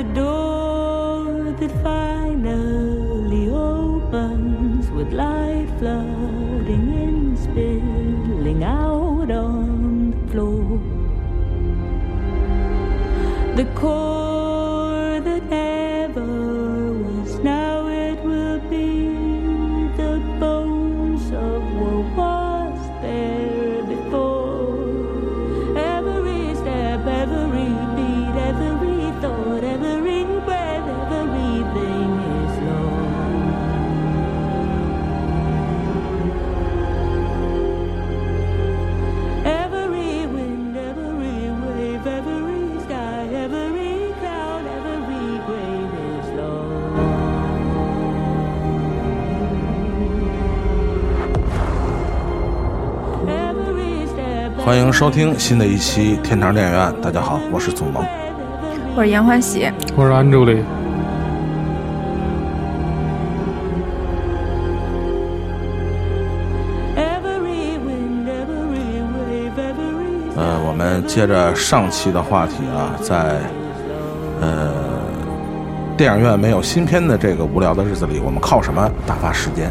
the door that finally opens with light 欢迎收听新的一期天堂电影院。大家好，我是祖萌。我是严欢喜，我是安助理，Every wind, every wave, every 呃，我们接着上期的话题啊，在呃电影院没有新片的这个无聊的日子里，我们靠什么打发时间？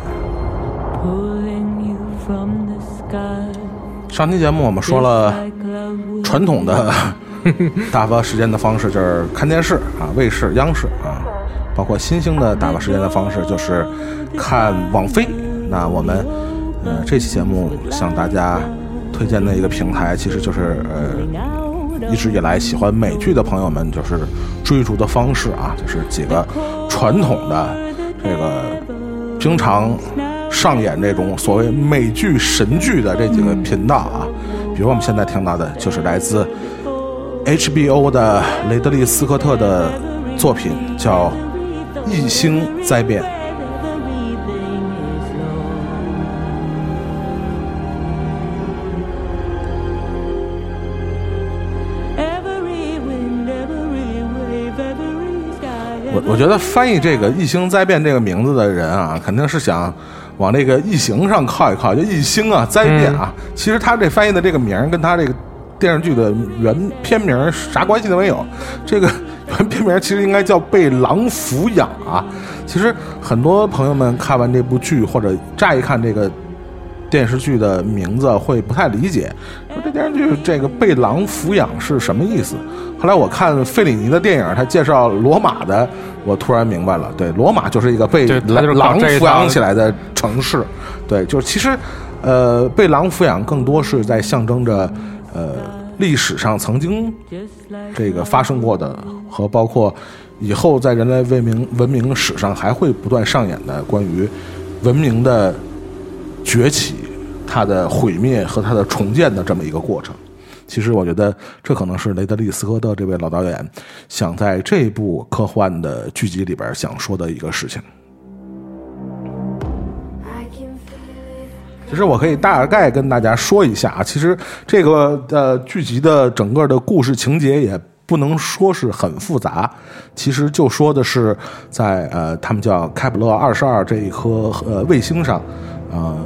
上期节目我们说了传统的 打发时间的方式就是看电视啊，卫视、央视啊，包括新兴的打发时间的方式就是看网飞。那我们呃这期节目向大家推荐的一个平台，其实就是呃一直以来喜欢美剧的朋友们就是追逐的方式啊，就是几个传统的这个经常上演这种所谓美剧神剧的这几个频道啊，比如我们现在听到的就是来自 HBO 的雷德利·斯科特的作品，叫《异星灾变》。我我觉得翻译这个“异星灾变”这个名字的人啊，肯定是想往那个异形上靠一靠，就异星啊，灾变啊。其实他这翻译的这个名儿跟他这个电视剧的原片名儿啥关系都没有。这个原片名儿其实应该叫《被狼抚养》啊。其实很多朋友们看完这部剧，或者乍一看这个电视剧的名字会不太理解，说这电视剧这个被狼抚养是什么意思？后来我看费里尼的电影，他介绍罗马的，我突然明白了，对，罗马就是一个被狼抚养起来的城市，对，就是其实，呃，被狼抚养更多是在象征着，呃，历史上曾经这个发生过的，和包括以后在人类文明文明史上还会不断上演的关于文明的崛起、它的毁灭和它的重建的这么一个过程。其实我觉得这可能是雷德利·斯科特这位老导演想在这部科幻的剧集里边想说的一个事情。其实我可以大概跟大家说一下啊，其实这个呃剧集的整个的故事情节也不能说是很复杂，其实就说的是在呃他们叫开普勒二十二这一颗呃卫星上，呃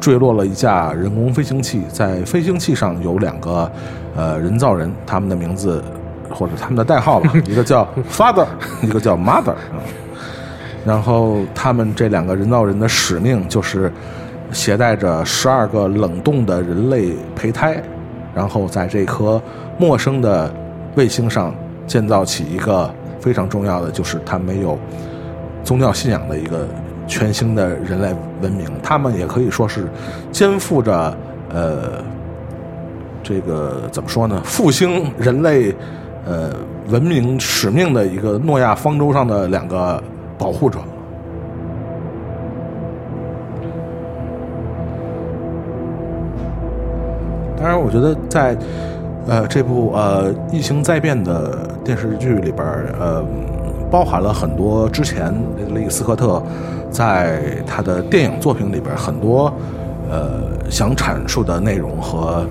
坠落了一架人工飞行器，在飞行器上有两个呃人造人，他们的名字或者他们的代号吧，一个叫 Father，一个叫 Mother 啊。然后他们这两个人造人的使命就是携带着十二个冷冻的人类胚胎，然后在这颗陌生的卫星上建造起一个非常重要的，就是他没有宗教信仰的一个全新的人类文明。他们也可以说是肩负着呃这个怎么说呢？复兴人类呃文明使命的一个诺亚方舟上的两个保护者。当然，我觉得在呃这部呃《异形灾变》的电视剧里边，呃，包含了很多之前雷德利·斯科特在他的电影作品里边很多呃想阐述的内容和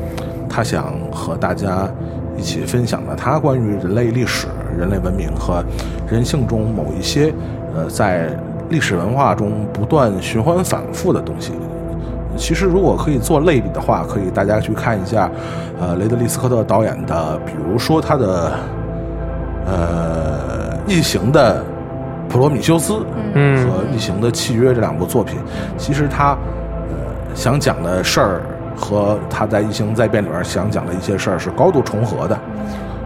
他想和大家一起分享的他关于人类历史、人类文明和人性中某一些呃在历史文化中不断循环反复的东西。其实，如果可以做类比的话，可以大家去看一下，呃，雷德利·斯科特导演的，比如说他的，呃，异形的《普罗米修斯》嗯和《异形的契约》这两部作品，其实他呃想讲的事儿和他在《异形灾变》里边想讲的一些事儿是高度重合的，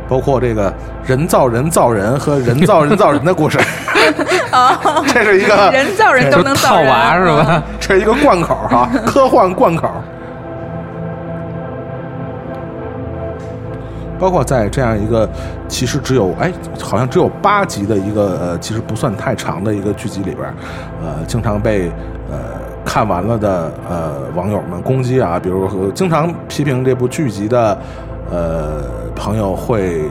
包括这个人造人造人和人造人造人的故事，这是一个人造人都能造人，娃是吧？这是一个贯口哈、科幻贯口。包括在这样一个其实只有哎，好像只有八集的一个呃，其实不算太长的一个剧集里边，呃，经常被呃看完了的呃网友们攻击啊，比如说经常批评这部剧集的呃朋友会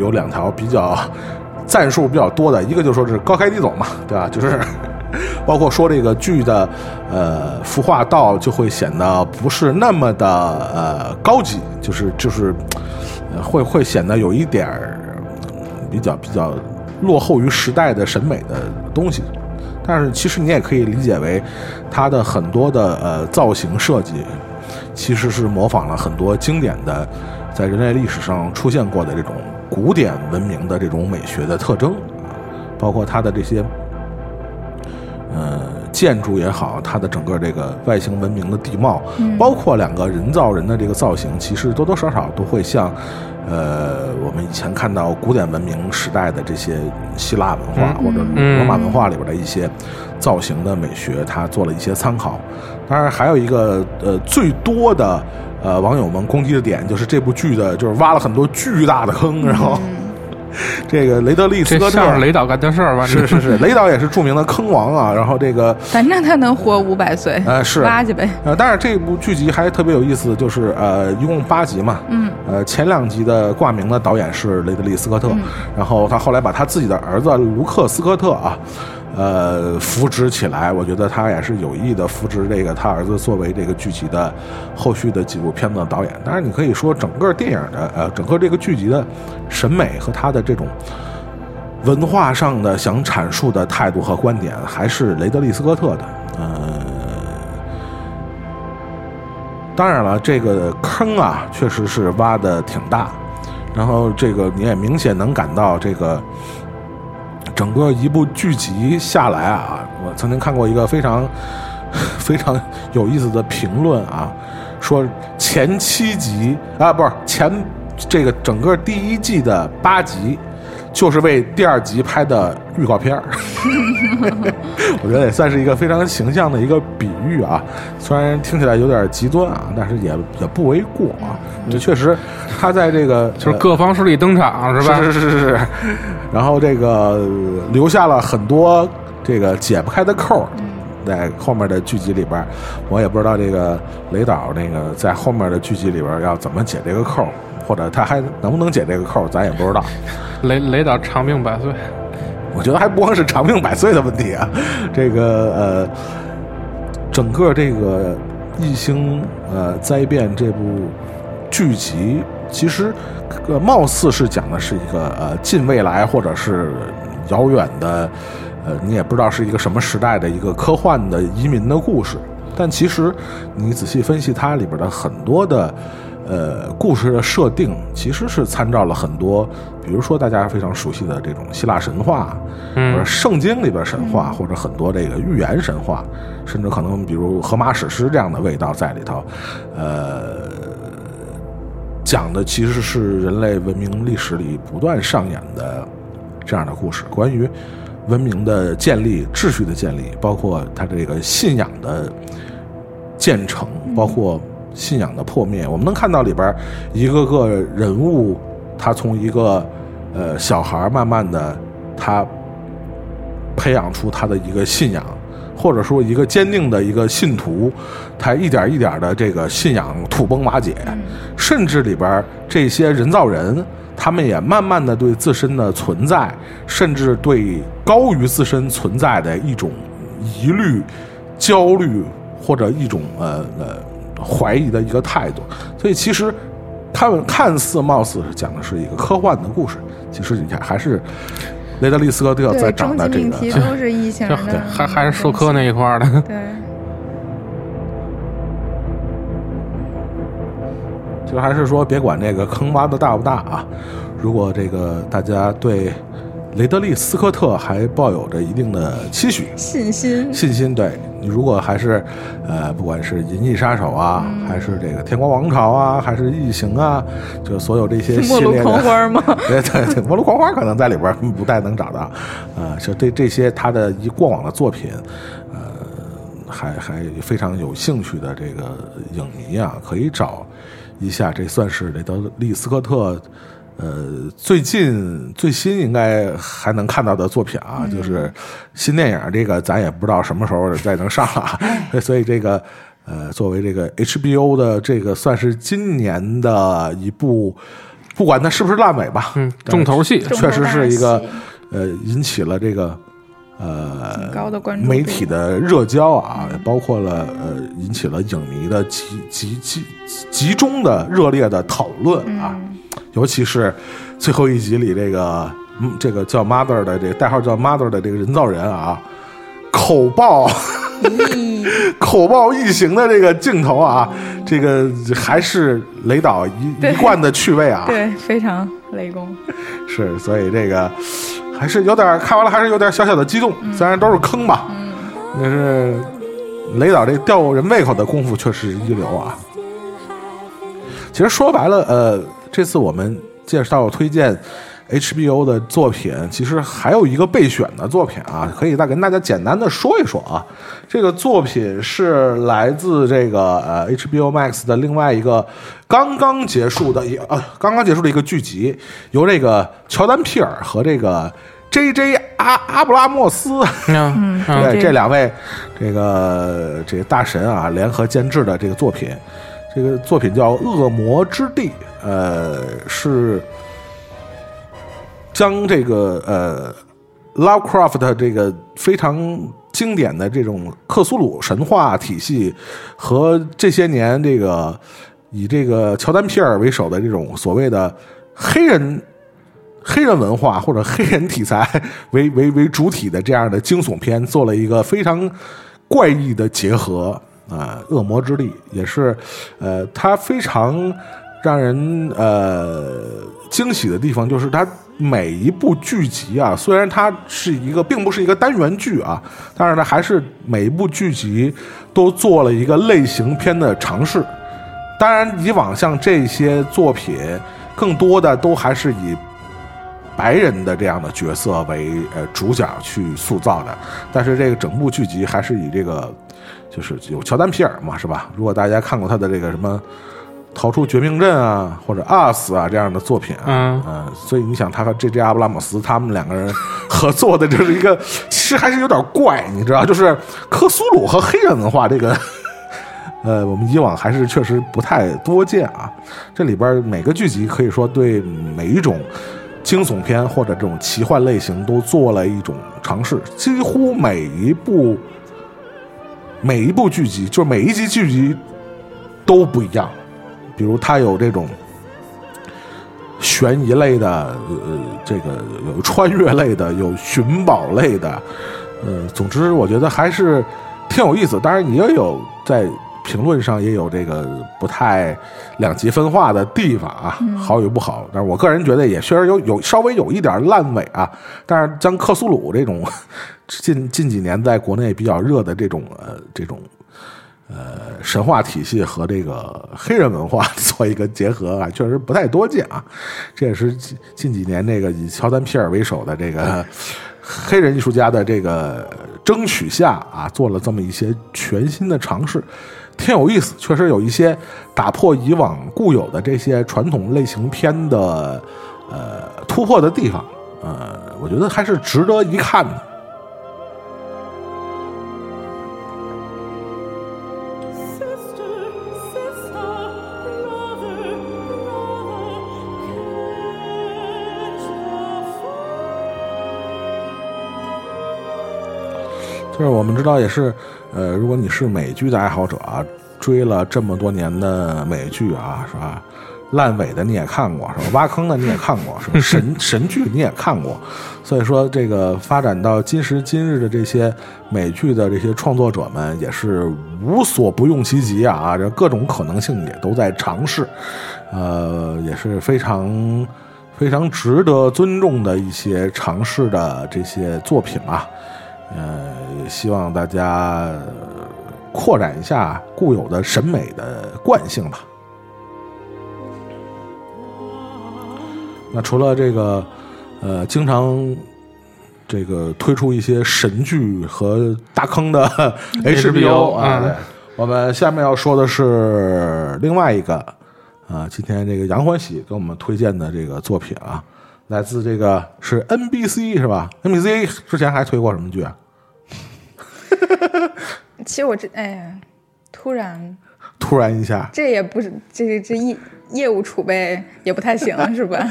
有两条比较赞数比较多的，一个就说是高开低走嘛，对吧？就是 包括说这个剧的呃服化道就会显得不是那么的呃高级，就是就是会会显得有一点儿比较比较落后于时代的审美的东西。但是其实你也可以理解为，它的很多的呃造型设计，其实是模仿了很多经典的在人类历史上出现过的这种古典文明的这种美学的特征，包括它的这些呃建筑也好，它的整个这个外形文明的地貌，包括两个人造人的这个造型，其实多多少少都会像。呃，我们以前看到古典文明时代的这些希腊文化或者嗯罗马文化里边的一些造型的美学，它做了一些参考。当然，还有一个呃最多的呃网友们攻击的点，就是这部剧的就是挖了很多巨大的坑，然后 这个雷德利·斯科特这像是雷导干的事儿吧？是是是，雷导也是著名的坑王啊。然后这个 反正他能活五百岁，呃是八去呗。呃，但是这部剧集还特别有意思，就是呃，一共八集嘛。嗯。呃，前两集的挂名的导演是雷德利·斯科特，然后他后来把他自己的儿子卢克·斯科特啊，呃，扶植起来。我觉得他也是有意的扶植这个他儿子作为这个剧集的后续的几部片子的导演。当然，你可以说整个电影的呃，整个这个剧集的审美和他的这种。文化上的想阐述的态度和观点，还是雷德利·斯科特的。呃，当然了，这个坑啊，确实是挖的挺大。然后这个你也明显能感到，这个整个一部剧集下来啊，我曾经看过一个非常 非常有意思的评论啊，说前七集啊，不是前这个整个第一季的八集。就是为第二集拍的预告片儿，我觉得也算是一个非常形象的一个比喻啊。虽然听起来有点极端啊，但是也也不为过啊。这确实，他在这个就是各方势力登场是吧？是是是是是，然后这个呃留下了很多这个解不开的扣儿，在后面的剧集里边儿，我也不知道这个雷导那个在后面的剧集里边儿要怎么解这个扣儿，或者他还能不能解这个扣，咱也不知道。雷雷导长命百岁，我觉得还不光是长命百岁的问题啊，这个呃，整个这个异星呃灾变这部剧集，其实呃貌似是讲的是一个呃近未来或者是遥远的，呃你也不知道是一个什么时代的一个科幻的移民的故事，但其实你仔细分析它里边的很多的。呃，故事的设定其实是参照了很多，比如说大家非常熟悉的这种希腊神话，嗯。或者圣经里边神话，或者很多这个寓言神话，甚至可能比如荷马史诗这样的味道在里头，呃，讲的其实是人类文明历史里不断上演的这样的故事，关于文明的建立、秩序的建立，包括它这个信仰的建成，包括信仰的破灭。我们能看到里边一个个人物，他从一个呃小孩慢慢的他培养出他的一个信仰，或者说一个坚定的一个信徒，他一点一点的这个信仰土崩瓦解，甚至里边这些人造人。他们也慢慢的对自身的存在，甚至对高于自身存在的一种疑虑、焦虑或者一种呃呃怀疑的一个态度。所以其实他们看似貌似是讲的是一个科幻的故事，其实你看还是雷德利·斯科特在对，终极命讲的这个题都是异形就的，还还是说科那一块儿的。对，就还是说别管这个坑挖的大不大啊，如果这个大家对雷德利·斯科特还抱有着一定的期许。信心，信心，对你如果还是，呃，不管是《银翼杀手》啊，还是这个《天国王朝》啊，还是《异形》啊，就所有这些 系列的，狂花吗？对对对，《魔路狂花》可能在里边不太能找到，啊，就对这些他的一过往的作品，呃，还还非常有兴趣的这个影迷啊，可以找一下，这算是雷德利·斯科特。呃，最近最新应该还能看到的作品啊，就是新电影，这个咱也不知道什么时候再能上了啊，所以这个呃，作为这个 HBO 的这个算是今年的一部，不管它是不是烂尾吧，嗯，重头戏，确实是一个呃引起了这个呃高的关注媒体的热焦啊，也包括了呃引起了影迷的集集集集中的热烈的讨论啊，嗯尤其是最后一集里这个嗯这个叫 Mother 的这个代号叫 Mother 的这个人造人啊，口爆。咦，口爆异形的这个镜头啊，这个还是雷导一一贯的趣味啊，对，非常雷公，是，所以这个还是有点看完了，还是有点小小的激动。虽然都是坑吧，但是雷导这吊人胃口的功夫确实一流啊。其实说白了，呃，这次我们介绍推荐 HBO 的作品，其实还有一个备选的作品啊，可以再跟大家简单的说一说啊。这个作品是来自这个呃 HBO Max 的另外一个刚刚结束的一呃刚刚结束的一个剧集，由这个乔丹皮尔和这个 J.J. 阿阿布拉莫斯。嗯嗯 对这这两位这个这个大神啊联合监制的这个作品，这个作品叫《恶魔之地》，呃，是将这个呃 Lovecraft 这个非常经典的这种克苏鲁神话体系和这些年这个以这个乔丹皮尔为首的这种所谓的黑人 黑人文化或者黑人题材为为为主体的这样的惊悚片，做了一个非常怪异的结合啊，恶魔之力》也是，呃，它非常让人呃惊喜的地方，就是它每一部剧集啊，虽然它是一个并不是一个单元剧啊，但是呢，还是每一部剧集都做了一个类型片的尝试。当然，以往像这些作品，更多的都还是以白人的这样的角色为呃主角去塑造的，但是这个整部剧集还是以这个就是有乔丹皮尔嘛，是吧？如果大家看过他的这个什么《逃出绝命镇》啊，或者《Us》啊这样的作品啊，嗯呃所以你想他和 J.J. 阿布拉姆斯他们两个人合作的，就是一个 其实还是有点怪，你知道，就是克苏鲁和黑人文化这个。呃，我们以往还是确实不太多见啊。这里边每个剧集可以说对每一种惊悚片或者这种奇幻类型都做了一种尝试，几乎每一部每一部剧集，就是每一集剧集都不一样。比如它有这种悬疑类的，呃，这个有穿越类的，有寻宝类的，呃，总之我觉得还是挺有意思。当然，也有在评论上也有这个不太两极分化的地方啊，好与不好。但是我个人觉得也确实有有稍微有一点烂尾啊。但是像克苏鲁这种近近几年在国内比较热的这种呃这种呃神话体系和这个黑人文化做一个结合啊，确实不太多见啊。这也是近几年这个以乔丹皮尔为首的这个黑人艺术家的这个争取下啊，做了这么一些全新的尝试，挺有意思。确实有一些打破以往固有的这些传统类型片的呃突破的地方，呃，我觉得还是值得一看的。就是我们知道，也是，呃，如果你是美剧的爱好者啊，追了这么多年的美剧啊，是吧？烂尾的你也看过，是吧？挖坑的你也看过，是吧？神神剧你也看过，所以说这个发展到今时今日的这些美剧的这些创作者们，也是无所不用其极啊，啊，这各种可能性也都在尝试，呃，也是非常非常值得尊重的一些尝试的这些作品啊，呃，希望大家呃扩展一下固有的审美的惯性吧。那除了这个，呃，经常这个推出一些神剧和大坑的 HBO 啊，嗯。我们下面要说的是另外一个啊，今天这个杨欢喜给我们推荐的这个作品啊，来自这个是 NBC 是吧？NBC 之前还推过什么剧啊？其实我这哎呀，突然突然一下，这也不是这这业业务储备也不太行 是吧？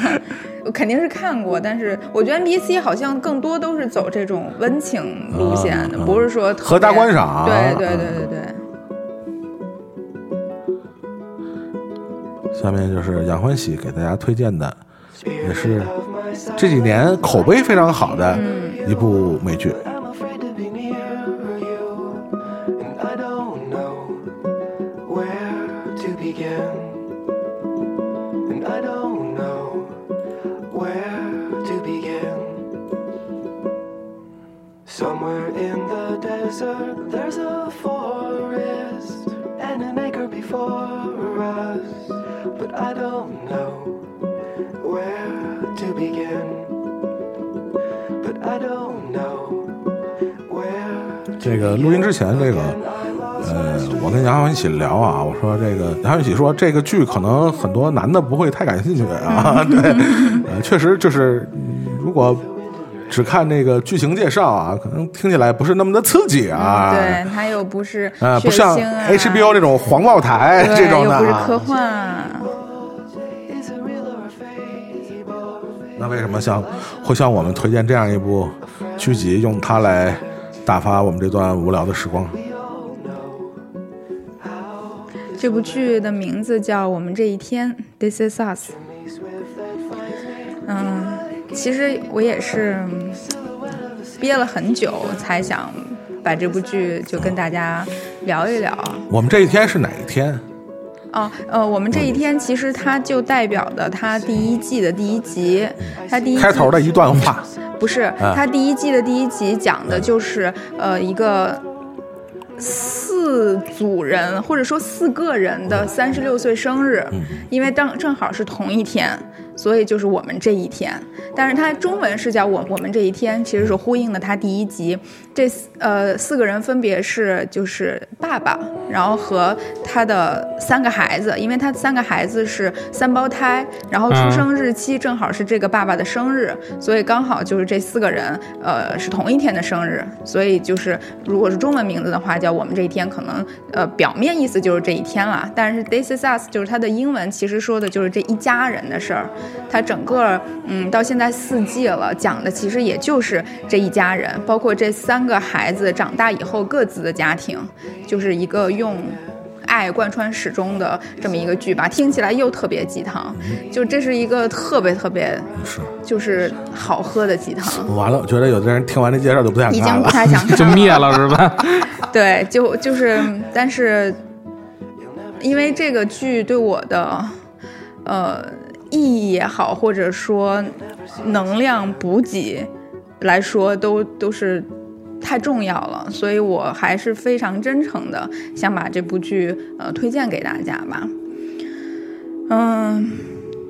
我肯定是看过，但是我觉得 NBC 好像更多都是走这种温情路线的，不是说特合家观赏对对对对对。下面就是杨欢喜给大家推荐的，也是这几年口碑非常好的一部美剧。录音之前，这个呃，我跟杨洋一起聊啊，我说这个杨洋一起说这个剧可能很多男的不会太感兴趣啊，对，呃，确实就是、嗯如果只看那个剧情介绍啊，可能听起来不是那么的刺激啊，对，它又不是啊，血不像 HBO 这种黄暴台这种的又不是科啊。幻?那为什么像会向我们推荐这样一部剧集，用它来打发我们这段无聊的时光？这部剧的名字叫《我们这一天》，This is us。嗯，其实我也是嗯憋了很久，才想把这部剧就跟大家聊一聊。我们这一天是哪一天？哦，呃，我们这一天其实它就代表的它第一季的第一集，它第一季开头的一段话。不是，啊它第一季的第一集讲的就是呃一个四组人或者说四个人的三十六岁生日，因为当正好是同一天，所以就是我们这一天。但是它中文是叫我我们这一天，其实是呼应了它第一集。这四呃四个人分别是就是爸爸，然后和他的三个孩子，因为他三个孩子是三胞胎，然后出生日期正好是这个爸爸的生日，所以刚好就是这四个人呃是同一天的生日，所以就是如果是中文名字的话，叫我们这一天，可能呃表面意思就是这一天了，但是 This is us 就是它的英文其实说的就是这一家人的事儿，它整个嗯到现在四季了，讲的其实也就是这一家人，包括这三个孩子长大以后各自的家庭，就是一个用。爱贯穿始终的这么一个剧吧，听起来又特别鸡汤，就这是一个特别特别是，就是好喝的鸡汤，完了，我觉得有的人听完这介绍就不想已 看了。经不太想看了就灭了是吧？对，就就是，但是因为这个剧对我的呃意义也好，或者说能量补给来说，都都是太重要了，所以我还是非常真诚的想把这部剧呃推荐给大家吧。嗯，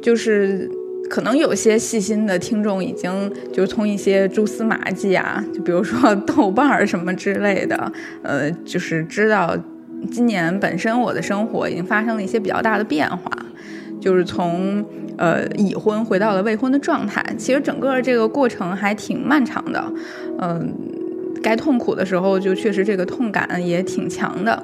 就是可能有些细心的听众已经就从一些蛛丝马迹啊，就比如说豆瓣儿什么之类的，呃，就是知道今年本身我的生活已经发生了一些比较大的变化，就是从呃已婚回到了未婚的状态。其实整个这个过程还挺漫长的，嗯、该痛苦的时候就确实这个痛感也挺强的。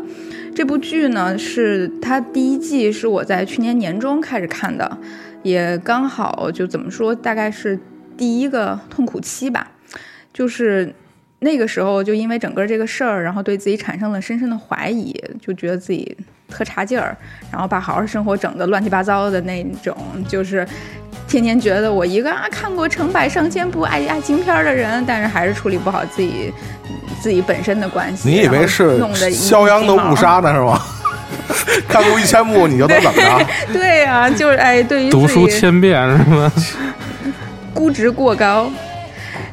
这部剧呢，是它第一季是我在去年年中开始看的，也刚好就怎么说，大概是第一个痛苦期吧，就是那个时候就因为整个这个事儿，然后对自己产生了深深的怀疑，就觉得自己特差劲儿，然后把好好生活整的乱七八糟的那种，就是天天觉得我一个啊看过成百上千部爱爱情片儿的人，但是还是处理不好自己自己本身的关系。你以为是弄得肖央的误杀呢是吗？看过一千部你就都怎么着？对呀、就是哎，对于读书自己千遍是吗？估值过高。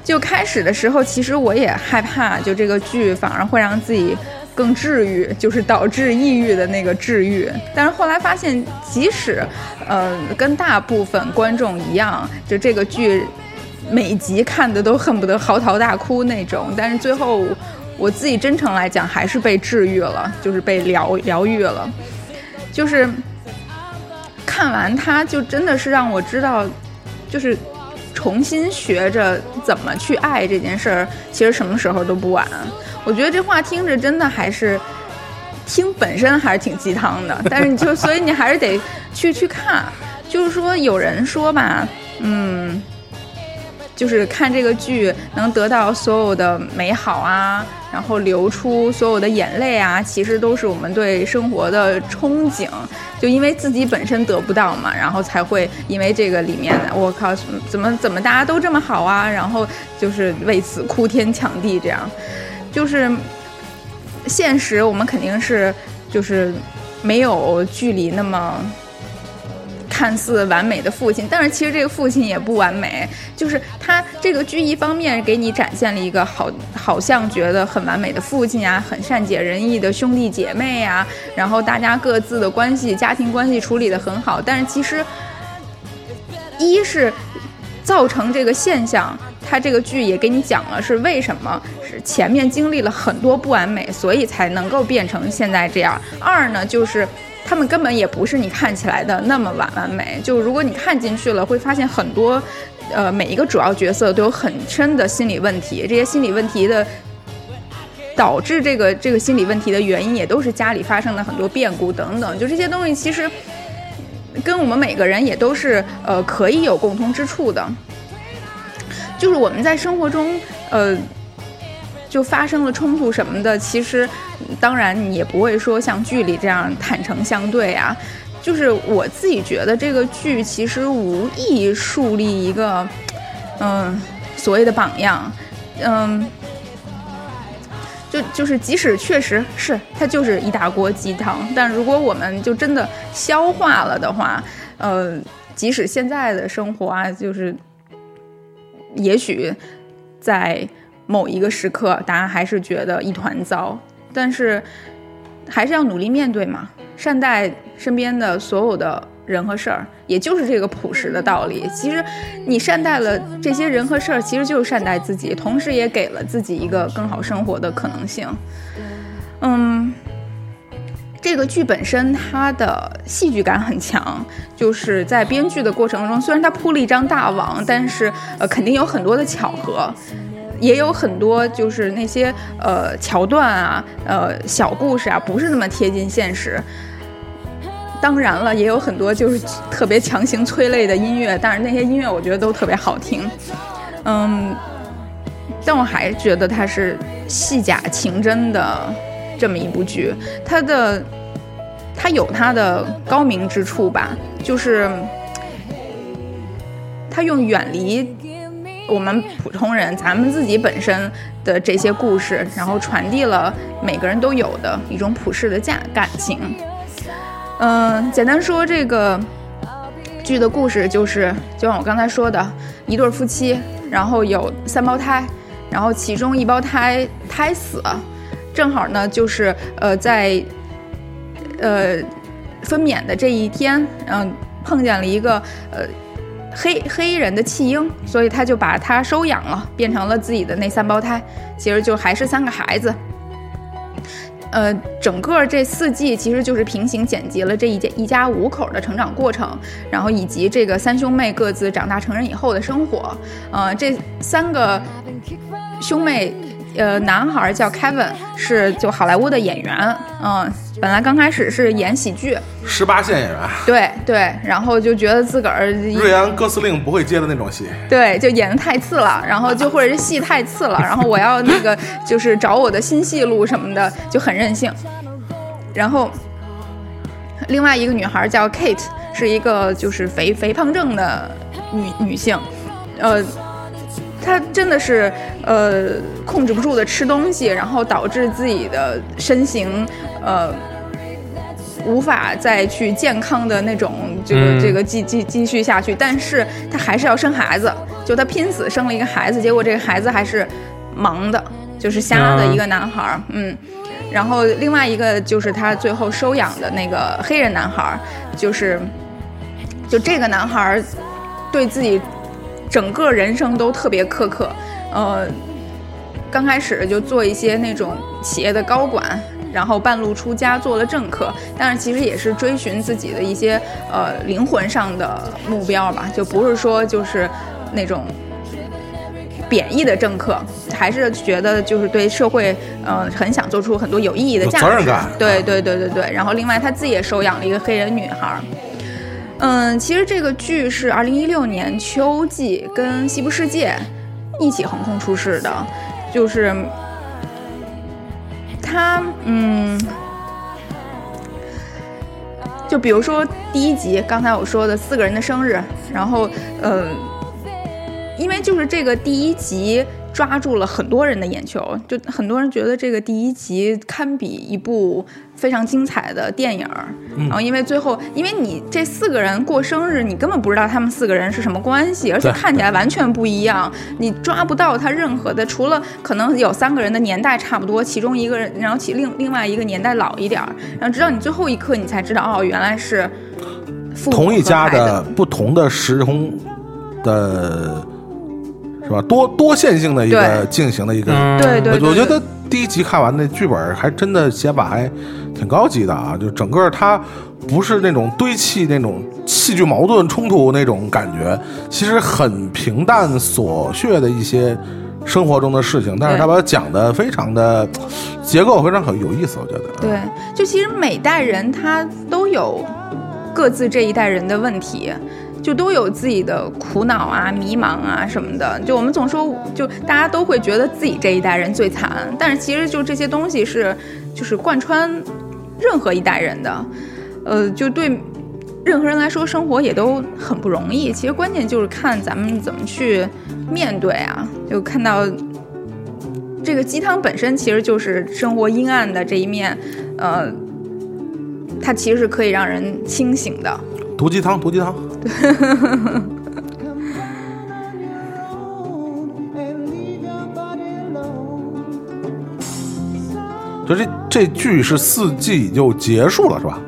就开始的时候，其实我也害怕，就这个剧反而会让自己更治愈，就是导致抑郁的那个治愈。但是后来发现，即使呃跟大部分观众一样，就这个剧每集看的都恨不得嚎啕大哭那种，但是最后我自己真诚来讲，还是被治愈了，就是被疗疗愈了，就是看完它，就真的是让我知道，就是重新学着怎么去爱这件事儿，其实什么时候都不晚。我觉得这话听着真的还是听本身还是挺鸡汤的，但是你就所以你还是得去去看。就是说，有人说吧，嗯，就是看这个剧能得到所有的美好啊，然后流出所有的眼泪啊，其实都是我们对生活的憧憬。就因为自己本身得不到嘛，然后才会因为这个里面的，我靠，怎么怎么大家都这么好啊，然后就是为此哭天抢地这样，就是现实我们肯定是就是没有剧里那么。看似完美的父亲，但是其实这个父亲也不完美。就是他这个剧一方面给你展现了一个好，好像觉得很完美的父亲啊，很善解人意的兄弟姐妹呀，然后大家各自的关系、家庭关系处理得很好。但是其实，一是造成这个现象，他这个剧也给你讲了是为什么，是前面经历了很多不完美，所以才能够变成现在这样。二呢，就是。他们根本也不是你看起来的那么完完美。就如果你看进去了，会发现很多，呃，每一个主要角色都有很深的心理问题。这些心理问题的导致这个这个心理问题的原因，也都是家里发生的很多变故等等。就这些东西，其实跟我们每个人也都是呃可以有共通之处的。就是我们在生活中，呃。就发生了冲突什么的，其实当然也不会说像剧里这样坦诚相对啊。就是我自己觉得这个剧其实无意树立一个嗯所谓的榜样，嗯，就就是即使确实是它就是一大锅鸡汤，但如果我们就真的消化了的话，呃，即使现在的生活啊，就是也许在。某一个时刻，大家还是觉得一团糟，但是还是要努力面对嘛，善待身边的所有的人和事儿，也就是这个朴实的道理。其实你善待了这些人和事儿，其实就是善待自己，同时也给了自己一个更好生活的可能性。嗯，这个剧本身它的戏剧感很强，就是在编剧的过程中，虽然它铺了一张大网，但是呃，肯定有很多的巧合。也有很多就是那些呃桥段啊，呃小故事啊，不是那么贴近现实。当然了，也有很多就是特别强行催泪的音乐，但是那些音乐我觉得都特别好听。嗯，但我还觉得它是戏假情真的这么一部剧，它的它有它的高明之处吧，就是它用远离。我们普通人，咱们自己本身的这些故事，然后传递了每个人都有的一种普世的价感情。嗯，简单说，这个剧的故事就是，就像我刚才说的，一对夫妻，然后有三胞胎，然后其中一胞胎胎死了，正好呢就是呃在呃分娩的这一天，嗯，碰见了一个呃。黑黑人的弃婴，所以他就把他收养了，变成了自己的那三胞胎，其实就还是三个孩子。呃，整个这四季其实就是平行剪辑了这一家一家五口的成长过程，然后以及这个三兄妹各自长大成人以后的生活。呃，这三个兄妹，呃，男孩叫 Kevin，是就好莱坞的演员，嗯。本来刚开始是演喜剧，十八线演员，对对，然后就觉得自个儿瑞安·哥斯令不会接的那种戏，对，就演的太次了，然后就或者是戏太次了，然后我要那个 就是找我的新戏路什么的，就很任性。然后另外一个女孩叫 Kate，是一个就是肥肥胖症的女女性，呃，她真的是呃控制不住的吃东西，然后导致自己的身形。呃，无法再去健康的那种这个、嗯这个继继继续下去，但是他还是要生孩子，就他拼死生了一个孩子，结果这个孩子还是盲的，就是瞎的一个男孩儿，嗯。然后另外一个就是他最后收养的那个黑人男孩儿，就是就这个男孩儿对自己整个人生都特别苛刻，呃，刚开始就做一些那种企业的高管，然后半路出家做了政客，但是其实也是追寻自己的一些呃灵魂上的目标吧，就不是说就是那种贬义的政客，还是觉得就是对社会呃很想做出很多有意义的价值，责任感对对对对对。然后另外他自己也收养了一个黑人女孩。嗯，其实这个剧是二零一六年秋季跟《西部世界》一起横空出世的，就是他嗯，就比如说第一集，刚才我说的四个人的生日，然后呃，因为就是这个第一集抓住了很多人的眼球，就很多人觉得这个第一集堪比一部非常精彩的电影嗯。然后因为最后，因为你这四个人过生日，你根本不知道他们四个人是什么关系，而且看起来完全不一样，你抓不到他任何的，除了可能有三个人的年代差不多，其中一个人，然后其另另外一个年代老一点儿，然后直到你最后一刻，你才知道哦，原来是同一家的不同的时空的，是吧？多多线性的一个进行的一个。嗯，对对对我我觉得第一集看完那剧本还真的写法还挺高级的啊，就整个它不是那种堆砌那种戏剧矛盾冲突那种感觉，其实很平淡琐屑的一些生活中的事情，但是对他把它讲的非常的结构非常很有意思，我觉得。对，就其实每代人他都有各自这一代人的问题，就都有自己的苦恼啊、迷茫啊什么的。就我们总说，就大家都会觉得自己这一代人最惨，但是其实就这些东西是就是贯穿任何一代人的，呃，就对。任何人来说，生活也都很不容易。其实关键就是看咱们怎么去面对啊。就看到这个鸡汤本身其实就是生活阴暗的这一面，呃，它其实是可以让人清醒的。毒鸡汤，毒鸡汤。就这这剧是四季就结束了是吧？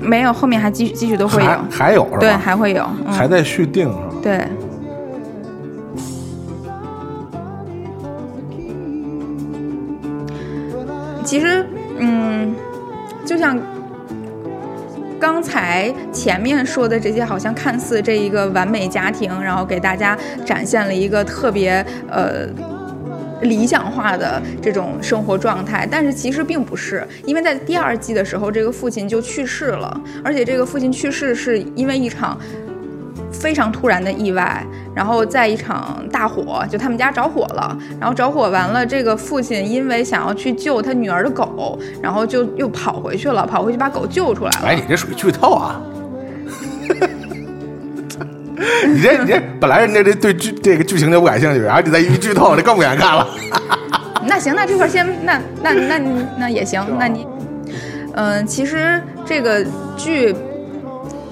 没有，后面还继续继续都会有还，还有是吧？对，还会有，嗯、还在续订是吧？对。其实，嗯，就像刚才前面说的这些，好像看似这一个完美家庭，然后给大家展现了一个特别呃理想化的这种生活状态，但是其实并不是，因为在第二季的时候，这个父亲就去世了，而且这个父亲去世是因为一场非常突然的意外，然后在一场大火，就他们家着火了，然后着火完了，这个父亲因为想要去救他女儿的狗，然后就又跑回去了，跑回去把狗救出来了。哎，你这属于剧透啊！你这你这本来人家这对剧这个剧情就不感兴趣，然后你再一剧透，这更不敢看了。那行，那这块先，那那那你那也行，那你，嗯、其实这个剧。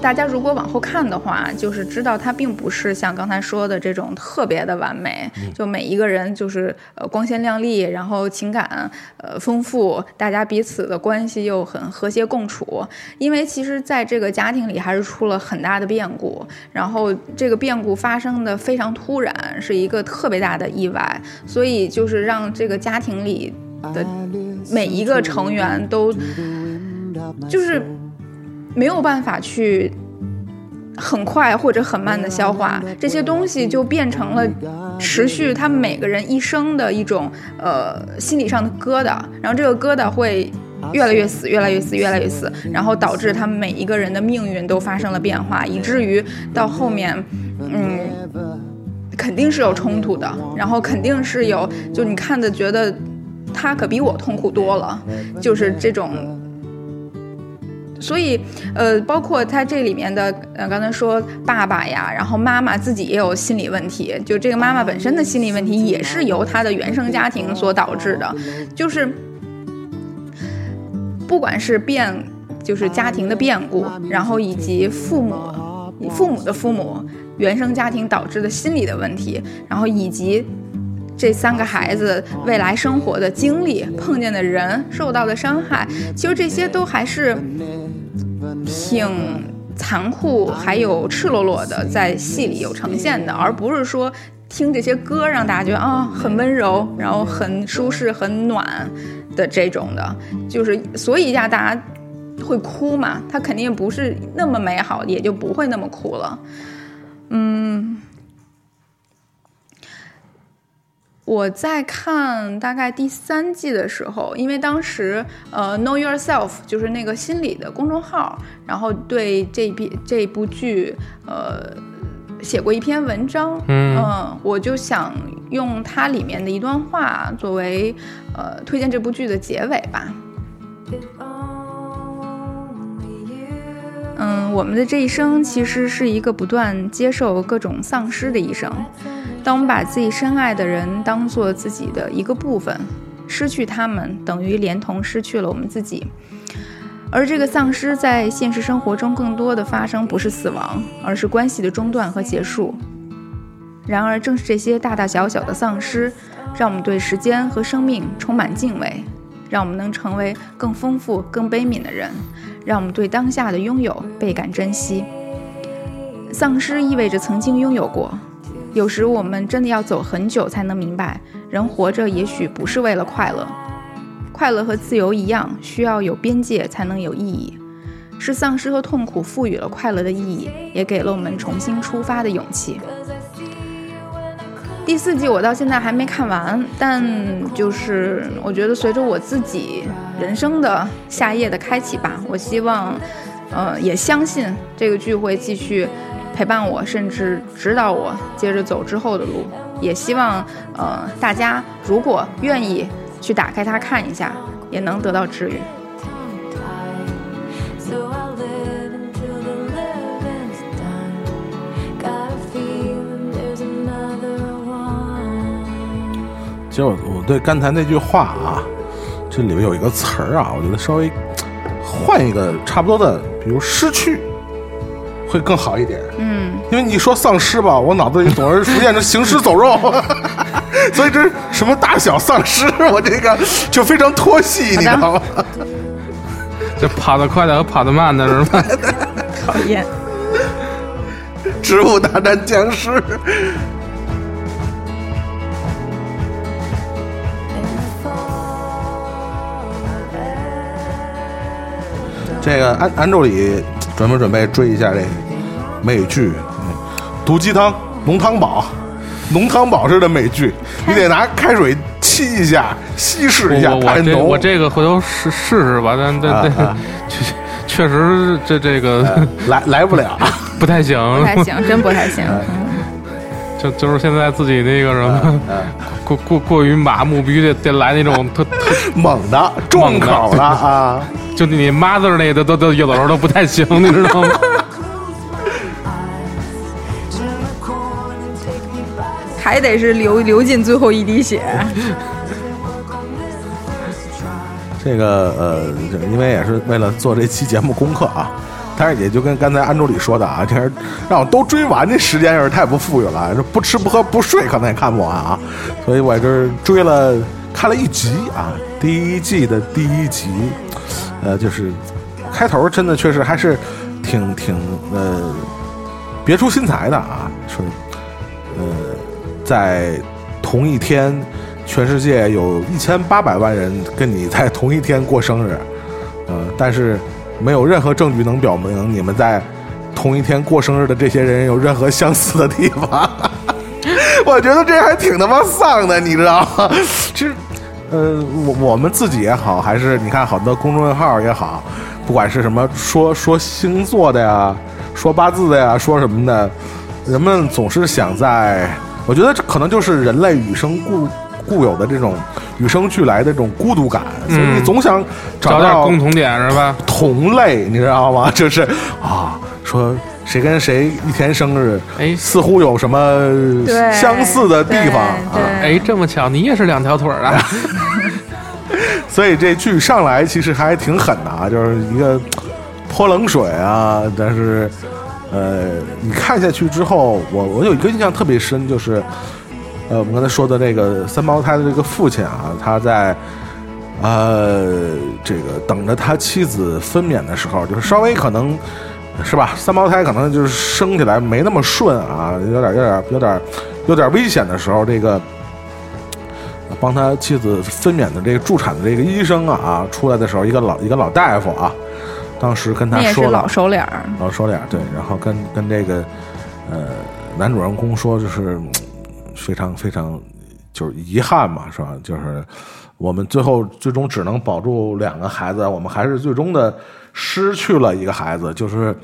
大家如果往后看的话，就是知道它并不是像刚才说的这种特别的完美，就每一个人就是呃光鲜亮丽，然后情感呃丰富，大家彼此的关系又很和谐共处。因为其实在这个家庭里还是出了很大的变故，然后这个变故发生的非常突然，是一个特别大的意外，所以就是让这个家庭里的每一个成员都就是没有办法去很快或者很慢的消化这些东西，就变成了持续他们每个人一生的一种呃心理上的疙瘩，然后这个疙瘩会。越来越死，越来越死，越来越死，然后导致他们每一个人的命运都发生了变化，以至于到后面，嗯，肯定是有冲突的，然后肯定是有，就你看的觉得他可比我痛苦多了，就是这种。所以，呃，包括他这里面的，呃，刚才说爸爸呀，然后妈妈自己也有心理问题，就这个妈妈本身的心理问题也是由她的原生家庭所导致的，就是不管是变就是家庭的变故，然后以及父母、父母的父母、原生家庭导致的心理的问题，然后以及这三个孩子未来生活的经历、碰见的人、受到的伤害，其实这些都还是挺残酷，还有赤裸裸的在戏里有呈现的，而不是说听这些歌让大家觉得啊很温柔，然后很舒适、很暖的这种的，就是所以呀，大家会哭嘛，它肯定不是那么美好，也就不会那么哭了。嗯，我在看大概第三季的时候，因为当时呃，Know Yourself 就是那个心理的公众号，然后对这篇这部剧呃写过一篇文章，嗯我就想用它里面的一段话作为呃推荐这部剧的结尾吧。嗯，我们的这一生其实是一个不断接受各种丧失的一生。当我们把自己深爱的人当做自己的一个部分，失去他们等于连同失去了我们自己。而这个丧失在现实生活中更多的发生不是死亡，而是关系的中断和结束。然而，正是这些大大小小的丧失，让我们对时间和生命充满敬畏，让我们能成为更丰富、更悲悯的人，让我们对当下的拥有倍感珍惜。丧失意味着曾经拥有过，有时我们真的要走很久才能明白，人活着也许不是为了快乐，快乐和自由一样，需要有边界才能有意义。是丧失和痛苦赋予了快乐的意义，也给了我们重新出发的勇气。第四季我到现在还没看完，但就是我觉得随着我自己人生的下夜的开启吧，我希望，呃，也相信这个剧会继续陪伴我，甚至指导我接着走之后的路。也希望，呃，大家如果愿意去打开它看一下，也能得到治愈。其实我我对刚才那句话啊，这里面有一个词儿啊，我觉得稍微换一个差不多的，比如失去，会更好一点。嗯，因为你说丧尸吧，我脑子里总是浮现着行尸走肉，所以这什么大小丧尸，我这个就非常脱戏，你知道吗？这跑得快的和跑得慢的是吧？讨厌。植物大战僵尸。这个安安助理准备准备追一下这个美剧，嗯毒鸡汤浓汤宝，浓汤宝似的美剧，你得拿开水沏一下，稀释一下，我。这我这个回头试试试吧，但但但啊啊 确确实这这个来来不了，不太行，不太行，真不太行。就就是现在自己那个什么 过过过于麻木，必须得得来那种特特 猛的重口的啊！就你 mother 那个都都都有的时候都不太行，你知道吗？还得是流流尽最后一滴血。这个呃，这因为也是为了做这期节目功课啊，但是也就跟刚才安助理说的啊，这让我都追完，这时间有点太不富裕了，这不吃不喝不睡可能也看不完啊，所以我这儿追了看了一集啊，第一季的第一集，呃，就是开头真的确实还是挺挺呃别出心裁的啊，说呃在同一天。全世界有一千八百万人跟你在同一天过生日，呃，但是没有任何证据能表明你们在同一天过生日的这些人有任何相似的地方。我觉得这还挺他妈丧的，你知道吗？其实，呃，我我们自己也好，还是你看好多公众号也好，不管是什么说说星座的呀，说八字的呀，说什么的，人们总是想在，我觉得这可能就是人类与生固固有的这种与生俱来的这种孤独感，所以你总想找到点共同点是吧？同类，你知道吗？就是啊，说谁跟谁一天生日，哎似乎有什么，相似的地方啊。哎，这么巧，你也是两条腿儿的 所以这剧上来其实还挺狠的啊，就是一个泼冷水啊，但是呃，你看下去之后，我我有一个印象特别深，就是呃，我们刚才说的这个三胞胎的这个父亲啊，他在呃这个等着他妻子分娩的时候，就是稍微可能是吧，三胞胎可能就是生起来没那么顺啊，有点有点有点有点危险的时候，这个。帮他妻子分娩的这个助产的这个医生啊啊，出来的时候，一个老一个老大夫啊，当时跟他说了老熟脸儿，老熟脸对，然后跟跟这个呃男主人公说，就是嗯非常非常就是遗憾嘛，是吧？就是我们最后最终只能保住两个孩子，我们还是最终的失去了一个孩子，就是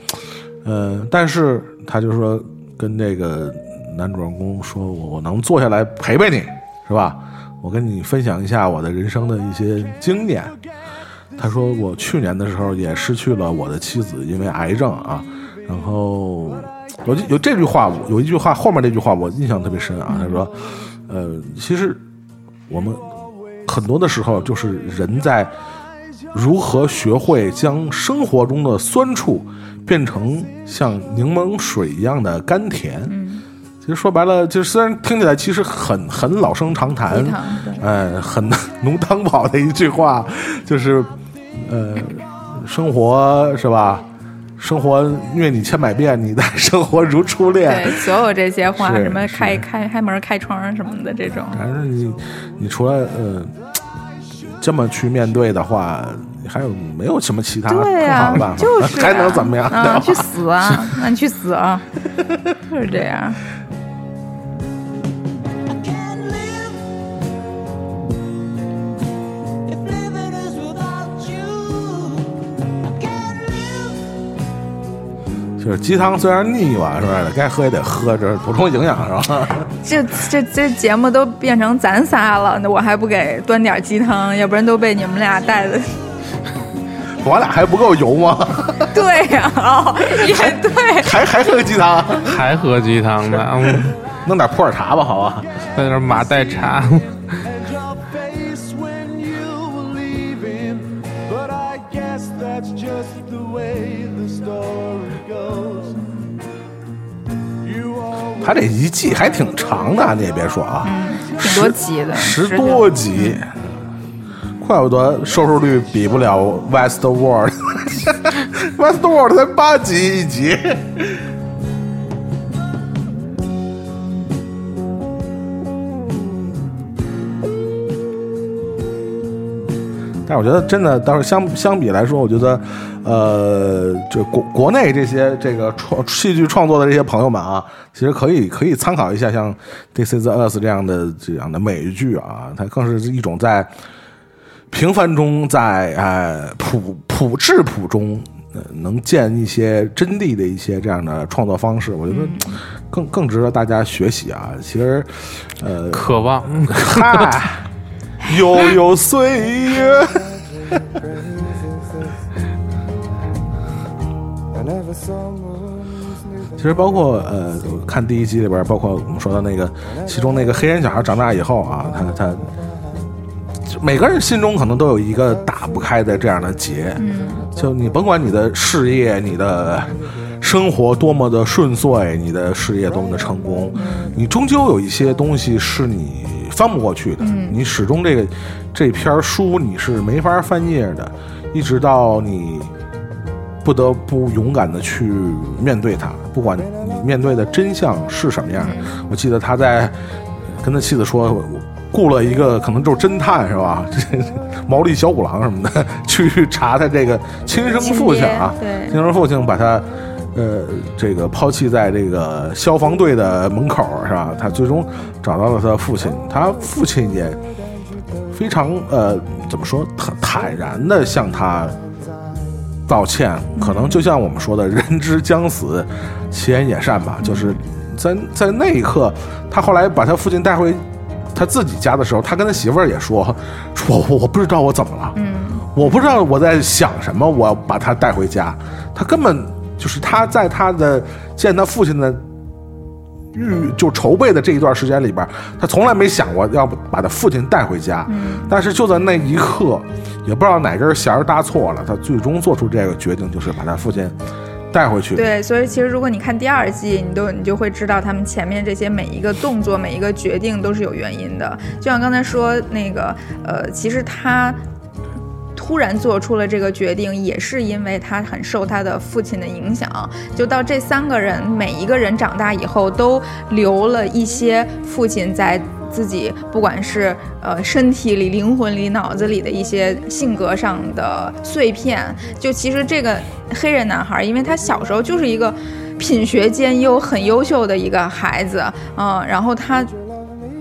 呃，但是他就说跟这个男主人公说，我我能坐下来陪陪你，是吧？我跟你分享一下我的人生的一些经验。他说我去年的时候也失去了我的妻子，因为癌症啊。然后有有这句话，有一句话后面这句话我印象特别深啊。他说，呃，其实我们很多的时候就是人在如何学会将生活中的酸楚变成像柠檬水一样的甘甜。其实说白了，就虽然听起来其实很很老生常谈鸡汤对，哎，很浓汤宝的一句话，就是，呃，生活是吧？生活虐你千百遍，你待生活如初恋对，。所有这些话，什么开开开门、开窗什么的这种，反正你你除了呃这么去面对的话，还有没有什么其他更对呀、好的办法？就是、啊、还能怎么样？对啊？去死啊！那你去死啊！就是这样。就是鸡汤虽然腻吧，是不是？该喝也得喝，这是补充营养是吧？这这这节目都变成咱仨了，那我还不给端点鸡汤，要不然都被你们俩带的。我俩还不够油吗？对呀、哦，也对。还还喝鸡汤？还喝鸡汤呢？嗯弄点普洱茶吧，好吧？在那儿马黛茶，他这一季还挺长的，你也别说啊，挺多集的，十十多集，怪不得收视率比不了 West World。West World 才八集一集。但是我觉得真的，倒是相相比来说，我觉得，呃，这国国内这些这个创戏剧创作的这些朋友们啊，其实可以可以参考一下像《This Is Us》这样的这样的美剧啊，它更是一种在平凡中在呃朴朴质朴中。呃，能见一些真谛的一些这样的创作方式，我觉得更更值得大家学习啊。其实，呃，渴望。嗨，悠悠岁月。其实包括呃，看第一集里边，包括我们说的那个，其中那个黑人小孩长大以后啊，他他每个人心中可能都有一个打不开的这样的结。嗯，就你甭管你的事业、你的生活多么的顺遂，你的事业多么的成功，你终究有一些东西是你翻不过去的。你始终这个这篇书你是没法翻页的，一直到你。不得不勇敢的去面对它，不管你面对的真相是什么样。我记得他在跟他妻子说，我雇了一个可能就是侦探是吧？毛利小五郎什么的去查他这个亲生父亲啊，亲生父亲把他呃这个抛弃在这个消防队的门口是吧？他最终找到了他父亲，他父亲也非常呃怎么说坦坦然的向他道歉，可能就像我们说的“人之将死，其言也善”吧，就是在在那一刻，他后来把他父亲带回他自己家的时候，他跟他媳妇儿也说：“说我我不知道我怎么了，我不知道我在想什么，我要把他带回家。他根本就是他在他的见他父亲的预就筹备的这一段时间里边，他从来没想过要把他父亲带回家。但是就在那一刻，也不知道哪根弦儿搭错了，他最终做出这个决定，就是把他父亲带回去。对，所以其实如果你看第二季，你都你就会知道他们前面这些每一个动作、每一个决定都是有原因的。就像刚才说那个，呃，其实他。突然做出了这个决定，也是因为他很受他的父亲的影响。就到这三个人，每一个人长大以后，都留了一些父亲在自己不管是呃身体里、灵魂里、脑子里的一些性格上的碎片。就其实这个黑人男孩，因为他小时候就是一个品学兼优、很优秀的一个孩子，嗯，然后他。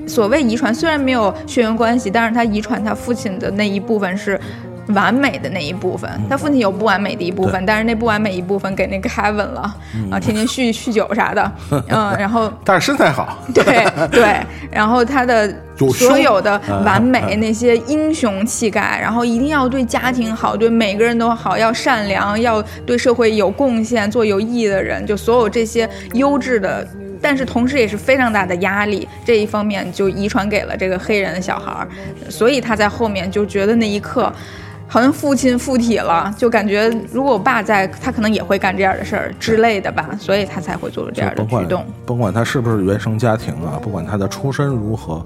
所谓遗传，虽然没有血缘关系，但是他遗传他父亲的那一部分是完美的那一部分。他父亲有不完美的一部分，但是那不完美一部分给那个 Kevin 了啊，天天酗酗 酒啥的，嗯，然后 但是身材好，对对，然后他的所有的完美那些英雄气概，然后一定要对家庭好，对每个人都好，要善良，要对社会有贡献，做有意义的人，就所有这些优质的。但是同时也是非常大的压力，这一方面就遗传给了这个黑人的小孩儿，所以他在后面就觉得那一刻，好像父亲附体了，就感觉如果我爸在，他可能也会干这样的事儿之类的吧，所以他才会做出这样的举动。甭管他是不是原生家庭啊，不管他的出身如何，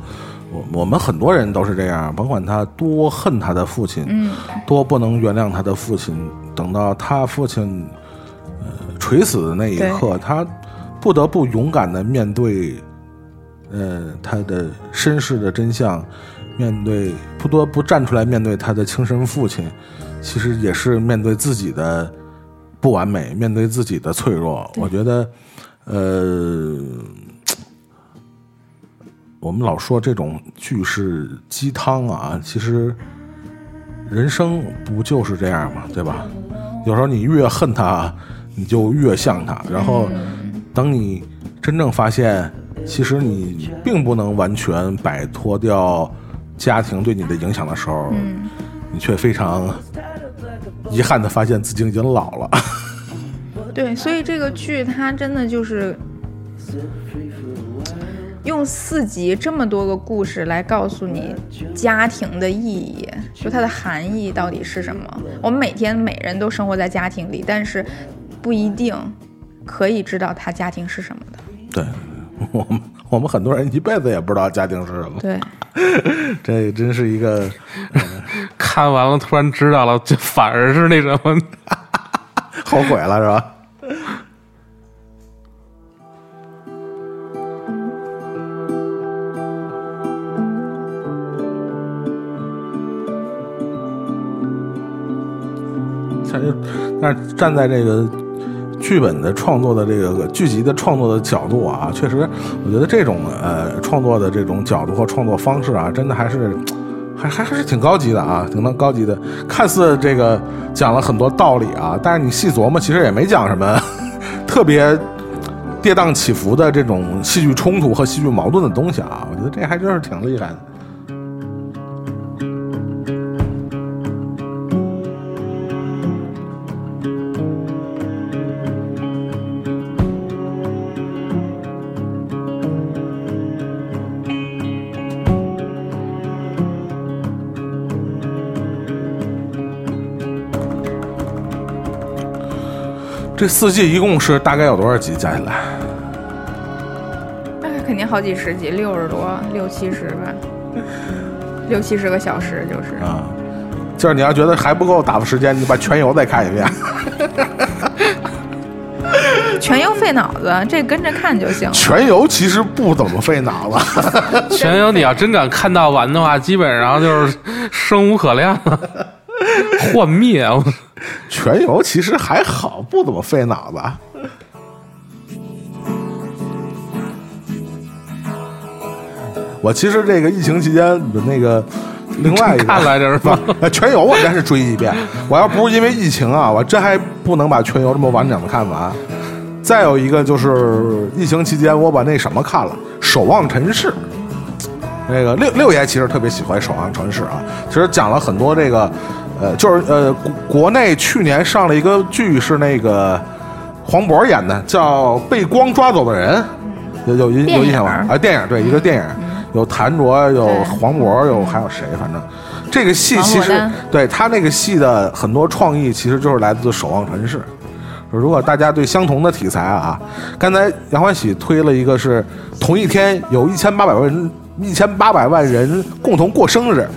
我我们很多人都是这样，甭管他多恨他的父亲，嗯，多不能原谅他的父亲，等到他父亲呃垂死的那一刻，他不得不勇敢的面对，呃他的身世的真相，面对不得不站出来面对他的亲生父亲，其实也是面对自己的不完美，面对自己的脆弱。我觉得，呃，我们老说这种句式鸡汤啊，其实人生不就是这样吗？对吧？有时候你越恨他，你就越像他，然后等你真正发现，其实你并不能完全摆脱掉家庭对你的影响的时候，你却非常遗憾的发现自己已经老了。对，所以这个剧它真的就是用四集这么多个故事来告诉你家庭的意义，就它的含义到底是什么。我们每天每人都生活在家庭里，但是不一定可以知道他家庭是什么的。对，我们我们很多人一辈子也不知道家庭是什么，对，这真是一个 看完了突然知道了，就反而是那什么，后悔了是吧？但是，但是站在这个剧本的创作的这个剧集的创作的角度啊，确实，我觉得这种呃创作的这种角度和创作方式啊，真的还是 还还还是挺高级的啊，挺能高级的。看似这个讲了很多道理啊，但是你细琢磨，其实也没讲什么 特别跌宕起伏的这种戏剧冲突和戏剧矛盾的东西啊。我觉得这还真是挺厉害的。这四季一共是大概有多少集加起来？那肯定好几十集，六十多，六七十吧，六七十个小时就是。啊，就是你要觉得还不够打发时间，你把全游再看一遍。全游费脑子，这跟着看就行了。全游其实不怎么费脑子，全游你要真敢看到完的话，基本上就是生无可恋了，幻灭。我全游其实还好，不怎么费脑子。我其实这个疫情期间的那个另外一个看来着是吧？呃全游我真是追一遍。我要不是因为疫情啊，我真还不能把全游这么完整的看完。再有一个就是疫情期间，我把那什么看了《守望尘世》。那个六六爷其实特别喜欢《守望城市》啊，其实讲了很多这个，呃，就是呃，国国内去年上了一个剧是那个黄渤演的，叫《被光抓走的人》，有有印有印象吗？啊，电影对，一个电影，有谭卓，有黄渤，有还有谁，反正这个戏其实对他那个戏的很多创意，其实就是来自《守望城市》。如果大家对相同的题材啊，刚才杨欢喜推了一个是同一天有一千八百万人一千八百万人共同过生日，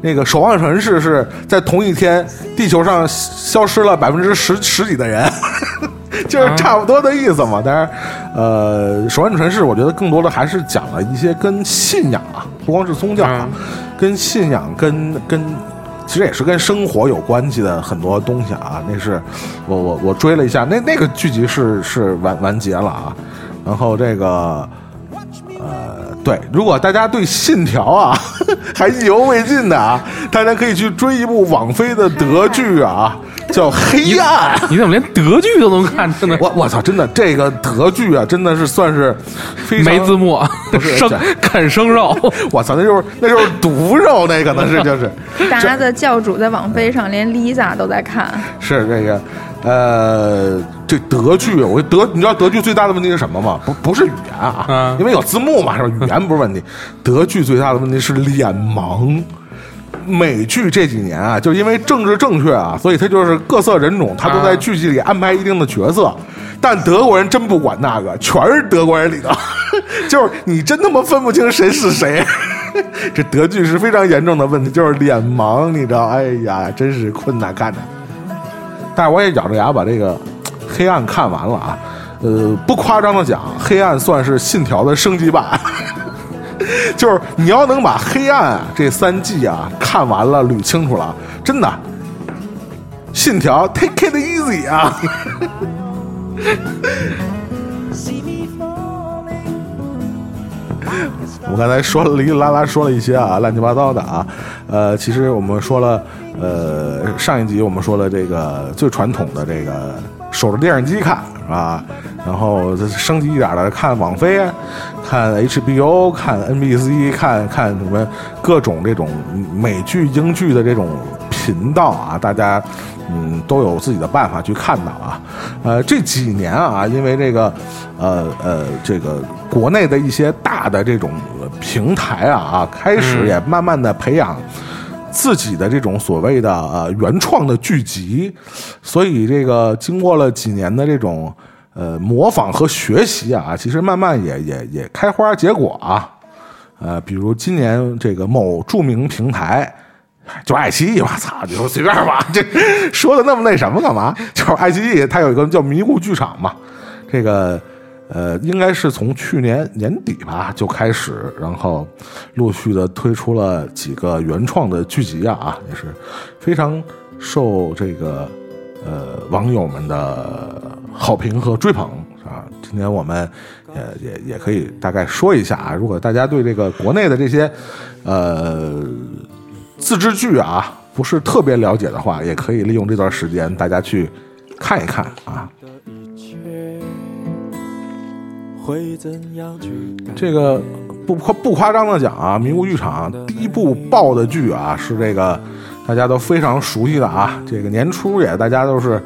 那个《守望城市》是在同一天地球上消失了百分之十十几的人，就是差不多的意思嘛。当然，呃，《守望城市》我觉得更多的还是讲了一些跟信仰啊，不光是宗教啊，跟信仰跟跟。其实也是跟生活有关系的很多东西啊，那是我我我追了一下，那那个剧集是是完完结了啊，然后这个呃，对，如果大家对《信条》啊还意犹未尽的啊，大家可以去追一部网飞的德剧啊，叫《黑暗》。你怎么连德剧都能看？真的我我操，真的这个德剧啊，真的是算是非常没字幕，不是生啃生肉。我操，那就是那就是毒肉，那可能是就是。大家的教主在网飞上，连 Lisa 都在看。是这个，呃，这德剧，我德，你知道德剧最大的问题是什么吗？不不是语言啊，嗯因为有字幕嘛，是吧？语言不是问题，德剧最大的问题是脸盲。美剧这几年啊，就因为政治正确啊，所以他就是各色人种，他都在剧集里安排一定的角色。但德国人真不管那个，全是德国人里头，就是你真他妈分不清谁是谁。这德剧是非常严重的问题，就是脸盲，你知道？哎呀，真是困难看着。但是我也咬着牙把这个《黑暗》看完了啊。呃，不夸张的讲，《黑暗》算是《信条》的升级版。就是你要能把《黑暗》啊这三季啊看完了、捋清楚了，真的，《信条》Take it easy 啊。我刚才说了哩哩啦啦说了一些啊乱七八糟的啊，呃，其实我们说了，呃，上一集我们说了这个最传统的这个守着电视机看是吧？然后升级一点的看网飞，看 HBO，看 NBC，看看什么各种这种美剧、英剧的这种频道啊，大家嗯都有自己的办法去看到啊。呃，这几年啊，因为这个呃呃这个国内的一些大的这种平台啊啊，开始也慢慢的培养。自己的这种所谓的呃原创的剧集，所以这个经过了几年的这种呃模仿和学习啊，其实慢慢也也也开花结果啊。呃，比如今年这个某著名平台，就爱奇艺，我操，就随便吧，这说的那么那什么干嘛？就是爱奇艺，它有一个叫迷雾剧场嘛，这个呃，应该是从去年年底吧就开始，然后陆续的推出了几个原创的剧集啊，啊，也是非常受这个呃网友们的好评和追捧啊。今天我们也也也可以大概说一下啊，如果大家对这个国内的这些呃自制剧啊不是特别了解的话，也可以利用这段时间大家去看一看啊。会怎样去改这个不夸不夸张的讲啊，《迷雾剧场》第一部爆的剧啊，是这个大家都非常熟悉的啊，这个年初也大家都是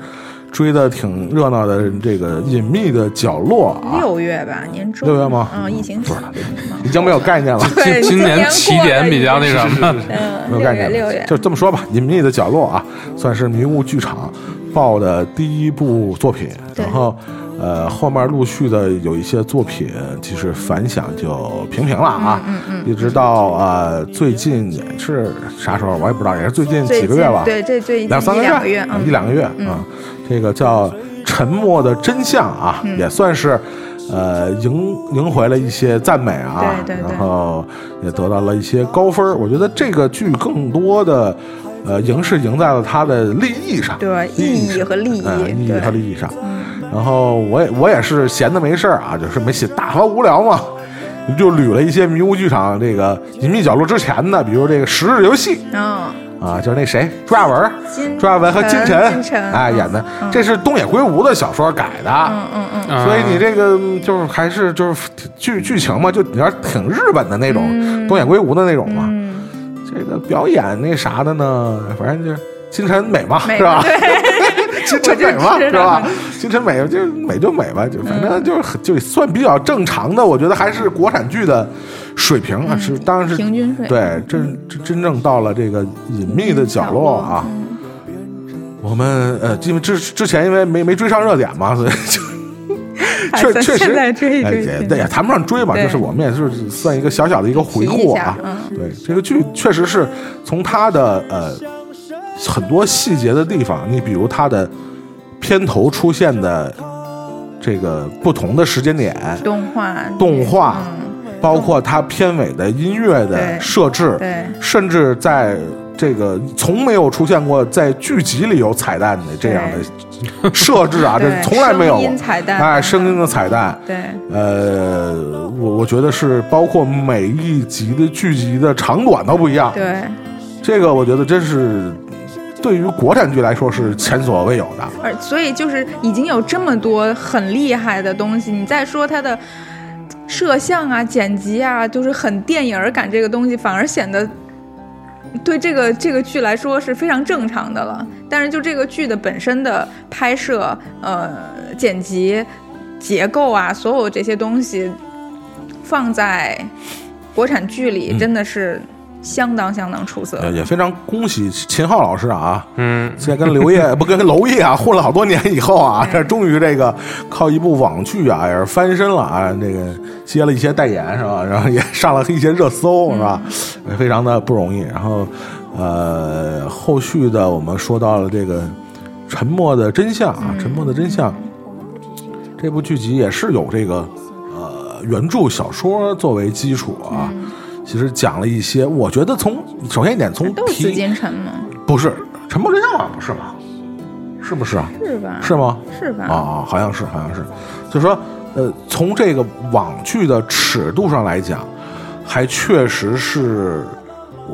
追的挺热闹的这个《隐秘的角落》啊，六月吧，年中。六月吗？嗯，疫情期。已经没有概念了。对今年起点比较那什么，嗯，没有概念六月。就这么说吧，《隐秘的角落》啊，算是迷雾剧场爆的第一部作品，然后呃后面陆续的有一些作品，其实反响就平平了啊，嗯嗯一直到呃最近也是啥时候我也不知道，也是最近几个月吧，近对，这最近两三个月，两个月，嗯，一两个月啊，这个叫《沉默的真相》啊，嗯。也算是。呃，赢赢回了一些赞美啊，对对对。然后也得到了一些高分。我觉得这个剧更多的，呃，赢是赢在了它的利益上，对利意义和利益嗯，意义对。嗯和利益上。然后我也我也是闲的没事儿啊，就是没写大发无聊嘛，就捋了一些迷雾剧场这个隐秘角落之前的，比如这个十日游戏嗯，啊，就是那谁朱亚文，朱亚文和金晨，金晨哎演的，这是东野圭吾的小说改的，嗯嗯嗯，啊。所以你这个嗯就是还是就是剧剧情嘛，就你要挺日本的那种、东野圭吾的那种嘛。嗯。这个表演那啥的呢，反正就是金晨美嘛，美是吧？对金晨美嘛，是吧？金晨美就美就美吧，就反正就是就算比较正常的，我觉得还是国产剧的水平啊，是当然是平均水平对真真真正到了这个隐秘的角落啊。我们呃，因为之之前因为没没追上热点嘛，所以就确确实哎也也谈不上追吧，就是我们也是算一个小小的一个回顾啊。嗯对这个剧确实是从它的呃很多细节的地方，你比如它的片头出现的这个不同的时间点，动画动画，嗯。包括它片尾的音乐的设置，对。甚至在这个从没有出现过在剧集里有彩蛋的这样的设置啊，这从来没有声音彩蛋哎，声音的彩蛋，对。呃，我我觉得是包括每一集的剧集的长短都不一样，对，这个我觉得真是对于国产剧来说是前所未有的。而所以就是已经有这么多很厉害的东西，你再说它的摄像啊、剪辑啊，就是很电影儿感这个东西，反而显得对这个这个剧来说是非常正常的了。但是就这个剧的本身的拍摄、呃剪辑、结构啊，所有这些东西放在国产剧里，嗯真的是相当相当出色。也也非常恭喜秦昊老师啊，嗯，在跟刘烨 不跟娄烨啊 混了好多年以后啊，这终于这个靠一部网剧啊也是翻身了啊，这个接了一些代言是吧？然后也上了一些热搜是吧？也非常的不容易。然后呃，后续的我们说到了这个《沉默的真相》啊，《沉默的真相》这部剧集也是有这个呃原著小说作为基础啊。其实讲了一些，我觉得从首先一点从都是紫题禁城吗？不是《沉默真相》啊，不是吗？是不是啊？是吧？是吗？是吧？啊啊，好像是，好像是。就是说，呃，从这个网剧的尺度上来讲，还确实是，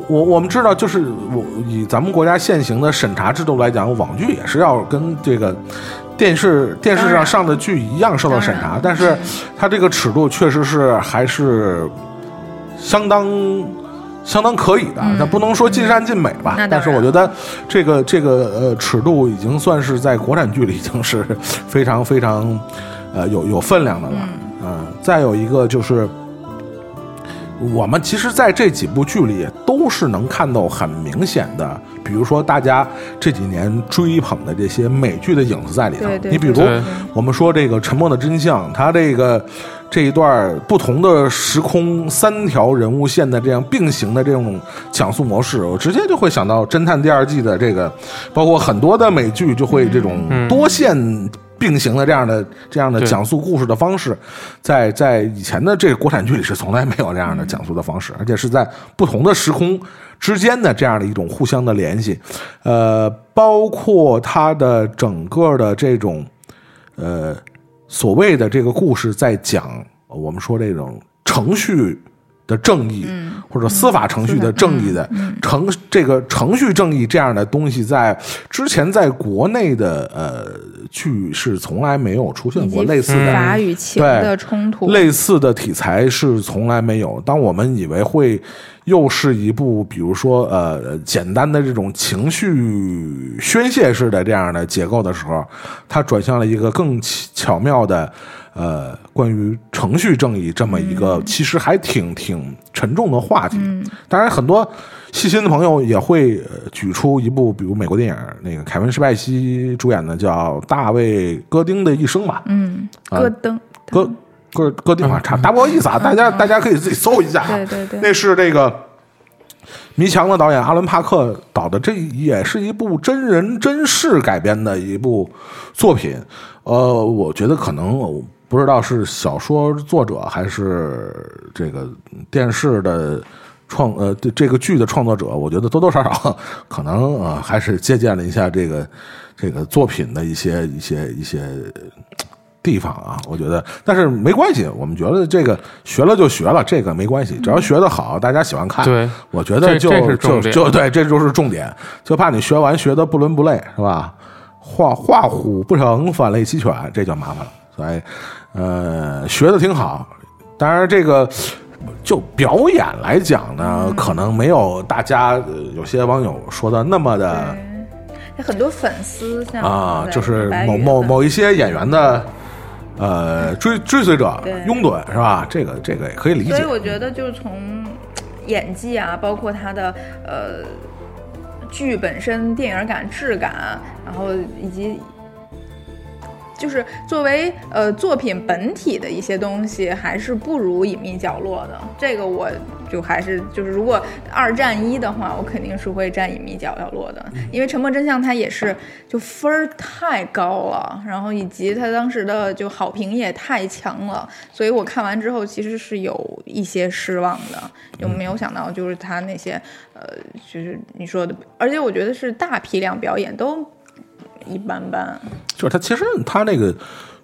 我我们知道，就是我以咱们国家现行的审查制度来讲，网剧也是要跟这个。电视电视上上的剧一样受到审查，但是它这个尺度确实是还是相当相当可以的，那、不能说尽善尽美吧，但是我觉得这个这个呃尺度已经算是在国产剧里已经是非常非常呃有有分量的了。嗯、再有一个就是。我们其实，在这几部剧里都是能看到很明显的，比如说大家这几年追捧的这些美剧的影子在里头。对对你比如我们说这个《沉默的真相》，它这个这一段不同的时空三条人物线的这样并行的这种讲述模式，我直接就会想到《侦探第二季》的这个，包括很多的美剧就会这种多线。并行的这样的这样的讲述故事的方式，在在以前的这个国产剧里是从来没有这样的讲述的方式，而且是在不同的时空之间的这样的一种互相的联系，呃，包括它的整个的这种呃所谓的这个故事在讲我们说这种程序的正义，或者司法程序的正义的程这个程序正义这样的东西，在之前在国内的呃剧是从来没有出现过类似的法与情的冲突，类似的题材是从来没有。当我们以为会又是一部，比如说呃简单的这种情绪宣泄式的这样的结构的时候，它转向了一个更巧巧妙的呃关于程序正义这么一个其实还挺挺沉重的话题。当然，很多细心的朋友也会呃举出一部，比如美国电影那个凯文施派西主演的叫《大卫·戈丁的一生》吧。嗯，啊戈登，戈戈戈丁啊，差大不好意思啊，大家大家可以自己搜一下啊。对对对那是这个迷墙的导演阿伦帕克导的，这也是一部真人真事改编的一部作品。呃，我觉得可能我不知道是小说作者还是这个电视的。创呃这这个剧的创作者，我觉得多多少少可能呃还是借鉴了一下这个这个作品的一些一些一些地方啊，我觉得，但是没关系，我们觉得这个学了就学了，这个没关系，只要学得好，大家喜欢看，对我觉得就这这是就重点就对，这就是重点，就怕你学完学的不伦不类，是吧？画画虎不成反类齐犬，这就麻烦了。所以，呃，学的挺好，当然这个。就表演来讲呢，可能没有大家、呃有些网友说的那么的很多粉丝像啊，就是某某某一些演员的呃追追随者、拥趸是吧？这个这个也可以理解所以。我觉得就是从演技啊，包括他的呃剧本身电影感、质感，然后以及就是作为呃作品本体的一些东西，还是不如《隐秘角落》的。这个我就还是就是，如果二战一的话，我肯定是会占《隐秘角落》的，因为《沉默真相》它也是就分儿太高了，然后以及它当时的就好评也太强了，所以我看完之后其实是有一些失望的，就没有想到就是他那些呃，就是你说的，而且我觉得是大批量表演都一般般。就是他其实他那个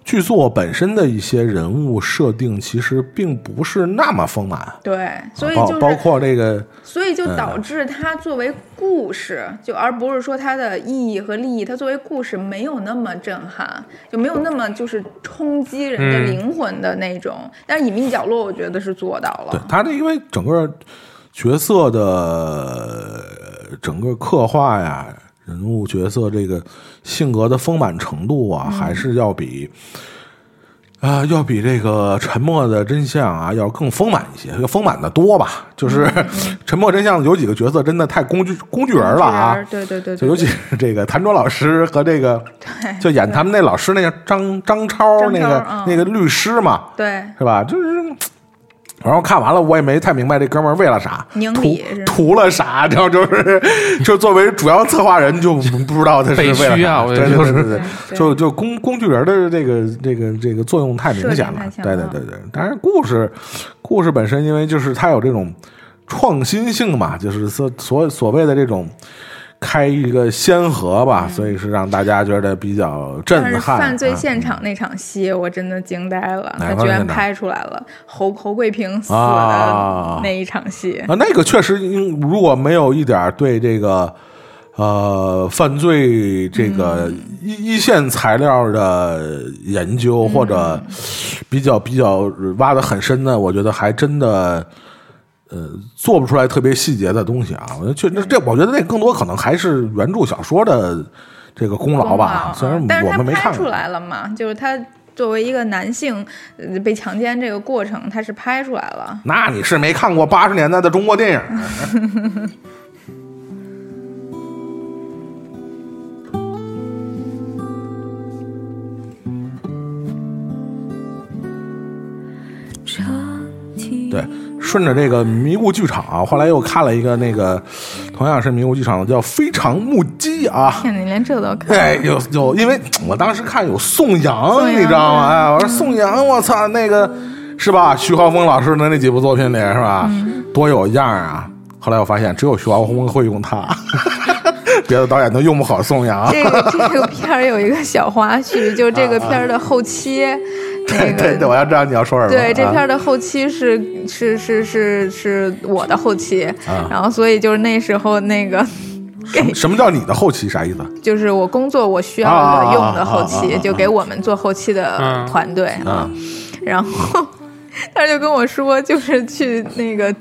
剧作本身的一些人物设定，其实并不是那么丰满。对，所以就是包包括这个所以就导致它作为故事，就而不是说它的意义和利益，它作为故事没有那么震撼，就没有那么就是冲击人的嗯灵魂的那种。但是隐秘角落，我觉得是做到了。对他这因为整个角色的呃整个刻画呀，人物角色这个性格的丰满程度啊，还是要比啊、要比这个《沉默的真相》啊要更丰满一些，要丰满的多吧。就是《沉默真相》有几个角色真的太工具工具人了啊。对对对对，就尤其是这个谭卓老师和这个，就演他们那老师那个张张超那个那个律师嘛，对是吧？就是，然后看完了，我也没太明白这哥们儿为了啥，图图了啥，然后就是，就作为主要策划人，就不知道他是 为了对对就是对对就就工工具人的这个这个这个作用太明显了。对对对对，当然故事故事本身，因为就是它有这种创新性嘛，就是所所所谓的这种。开一个先河吧，所以是让大家觉得比较震撼。犯罪啊现场那场戏，我真的惊呆了，哪他居然拍出来了侯侯桂平死啊的那一场戏。啊，那个确实，如果没有一点对这个呃犯罪这个嗯一、一线材料的研究，或者嗯比较比较挖的很深的，我觉得还真的。呃，做不出来特别细节的东西啊！我觉得确实，这我觉得那更多可能还是原著小说的这个功劳吧。虽然我们没看出，来了嘛，就是他作为一个男性呃被强奸这个过程，他是拍出来了。那你是没看过八十年代的中国电影啊？对，顺着这个迷雾剧场啊，后来又看了一个那个同样是迷雾剧场的叫《非常目击》啊。天哪，你连这都看？哎，有有，因为我当时看有宋阳，你知道吗？哎，我说宋阳，我操，那个是吧？徐浩峰老师的那几部作品里是吧？多有样儿啊！后来我发现，只有徐浩峰会用他，别的导演都用不好宋阳。这个这个片儿有一个小花絮，就这个片儿的后期，那 对对对，我要知道你要说什么。对，这啊片的后期是是是是是我的后期，啊然后所以就是那时候那个什么什么叫你的后期？啥意思？就是我工作我需要用的后期，啊就给我们做后期的嗯团队啊，然后 他就跟我说，就是去那个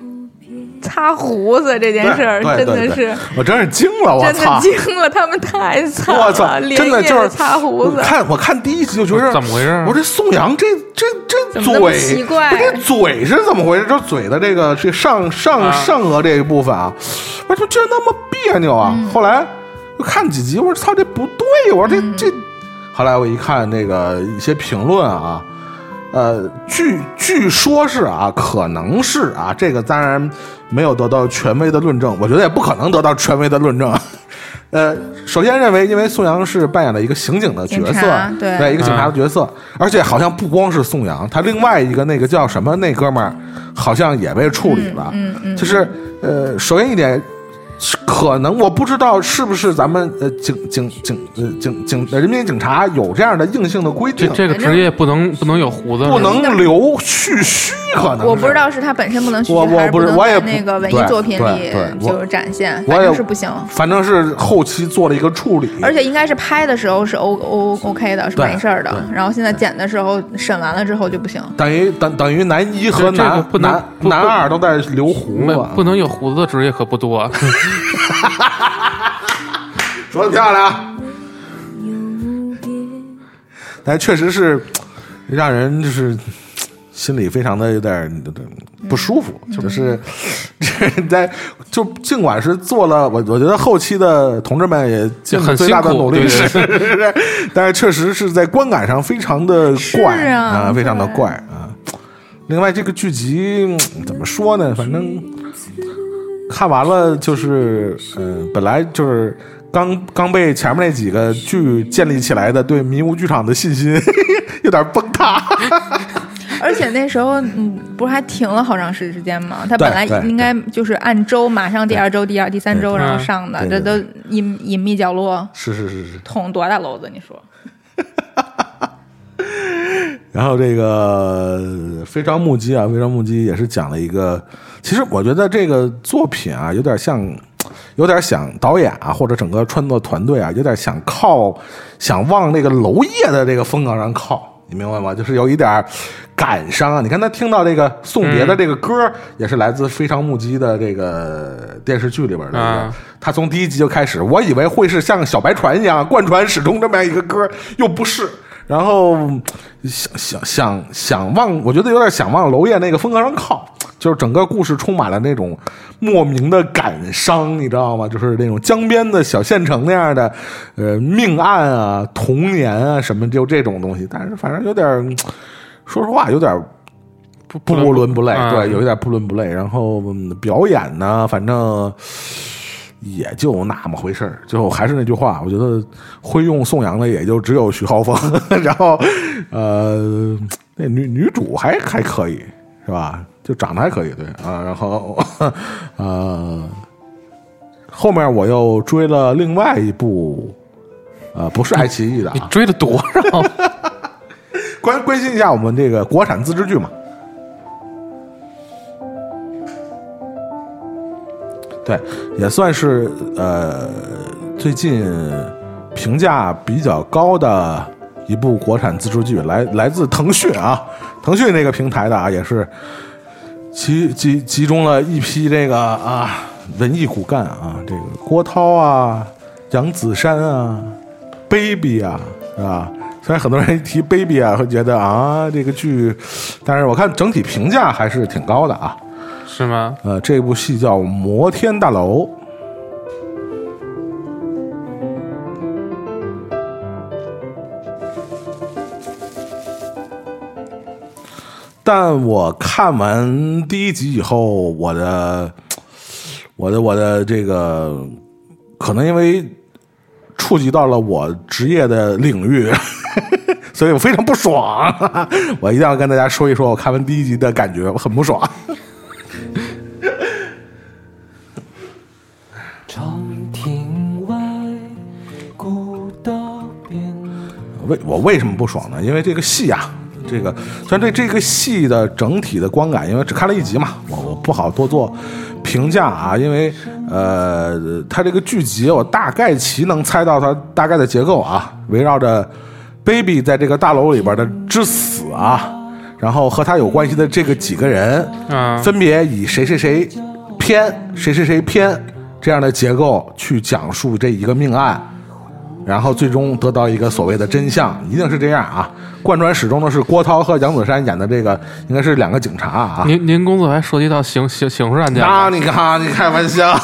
擦胡子这件事儿，真的是我真是惊了，我真的操！惊了，他们太惨我操了，，真的就是擦胡子。看我看第一集就觉得怎么回事我说这宋阳这这这嘴奇怪不这嘴是怎么回事？就嘴的这个这上上啊上颚这一部分啊，我说这那么别扭啊！嗯后来又看几集，我说操，这不对，我说这嗯这。后来我一看那个一些评论啊，呃，据据说是啊，可能是啊，这个当然没有得到权威的论证，我觉得也不可能得到权威的论证。呃，首先认为，因为宋阳是扮演了一个刑警的角色察，对一个警察的角色，而且好像不光是宋阳，他另外一个那个叫什么那哥们儿，好像也被处理了。嗯嗯，就是呃，首先一点，是可能我不知道是不是咱们呃警警警呃警警呃人民警察有这样的硬性的规这定，这个职业不能不能有胡子，不能留蓄须，可能我不知道是他本身不能续我我还是不是我也那个文艺作品里就是展现，反正是不行。反正是后期做了一个处理，而且应该是拍的时候是 O O OK 的，是没事儿的。然后现在剪的时候审完了之后就不行。等于等等于男一和男不男男二都在留胡子，不能有胡子的职业可不多。说的漂亮。但确实是让人就是心里非常的有点不舒服，就是 在就尽管是做了，我我觉得后期的同志们也尽了最大的努力，是是是，但是确实是在观感上非常的怪啊非常的怪啊。另外，这个剧集嗯怎么说呢？反正看完了就是，嗯、本来就是刚刚被前面那几个剧建立起来的对迷雾剧场的信心 有点崩塌。而且那时候，嗯，不是还停了好长时间吗？他本来应该就是按周，马上第二周、第二、第三周然后上的，这都隐隐秘角落是是是是。捅多大篓子？你说？然后这个《非常目击》啊，《非常目击》也是讲了一个，其实我觉得这个作品啊，有点像，有点想导演啊，或者整个创作团队啊，有点想靠，想往那个娄烨的这个风格上靠，你明白吗？就是有一点感伤啊。你看他听到这个送别的这个歌，也是来自《非常目击》的这个电视剧里边的这个。啊他从第一集就开始，我以为会是像小白船一样贯穿始终这么样一个歌，又不是。然后想想想想往，我觉得有点想往娄烨那个风格上靠，就是整个故事充满了那种莫名的感伤，你知道吗？就是那种江边的小县城那样的，呃，命案啊、童年啊什么，就这种东西。但是反正有点，说实话，有点不不不伦不类，嗯对，有一点不伦不类。然后、嗯表演呢，反正。也就那么回事儿，就还是那句话，我觉得会用宋阳的也就只有徐浩峰，然后呃，那女女主还还可以是吧？就长得还可以，对啊，然后呃，后面我又追了另外一部，呃，不是爱奇艺的啊，你追了多少？关关心一下我们这个国产自制剧嘛。对，也算是呃最近评价比较高的一部国产自制剧，来来自腾讯啊，腾讯这个平台的啊，也是集集集中了一批这个啊文艺骨干啊，这个郭涛啊、杨子姗啊、baby 啊，是吧？虽然很多人一提 baby 啊，会觉得啊这个剧，但是我看整体评价还是挺高的啊。是吗？呃，这部戏叫《摩天大楼》。但我看完第一集以后，我的、我的、我的这个，可能因为触及到了我职业的领域，所以我非常不爽。我一定要跟大家说一说我看完第一集的感觉，我很不爽。为我为什么不爽呢？因为这个戏啊，这个虽然对这个戏的整体的观感，因为只看了一集嘛，我我不好多做评价啊。因为呃，它这个剧集我大概其能猜到它大概的结构啊，围绕着 baby 在这个大楼里边的之死啊，然后和他有关系的这个几个人，嗯分别以谁谁谁偏谁谁谁偏这样的结构去讲述这一个命案。然后最终得到一个所谓的真相，一定是这样啊！贯穿始终的是郭涛和杨子姗演的这个，应该是两个警察啊。您您工作还涉及到刑刑刑事案件那吗？你看，你开玩笑。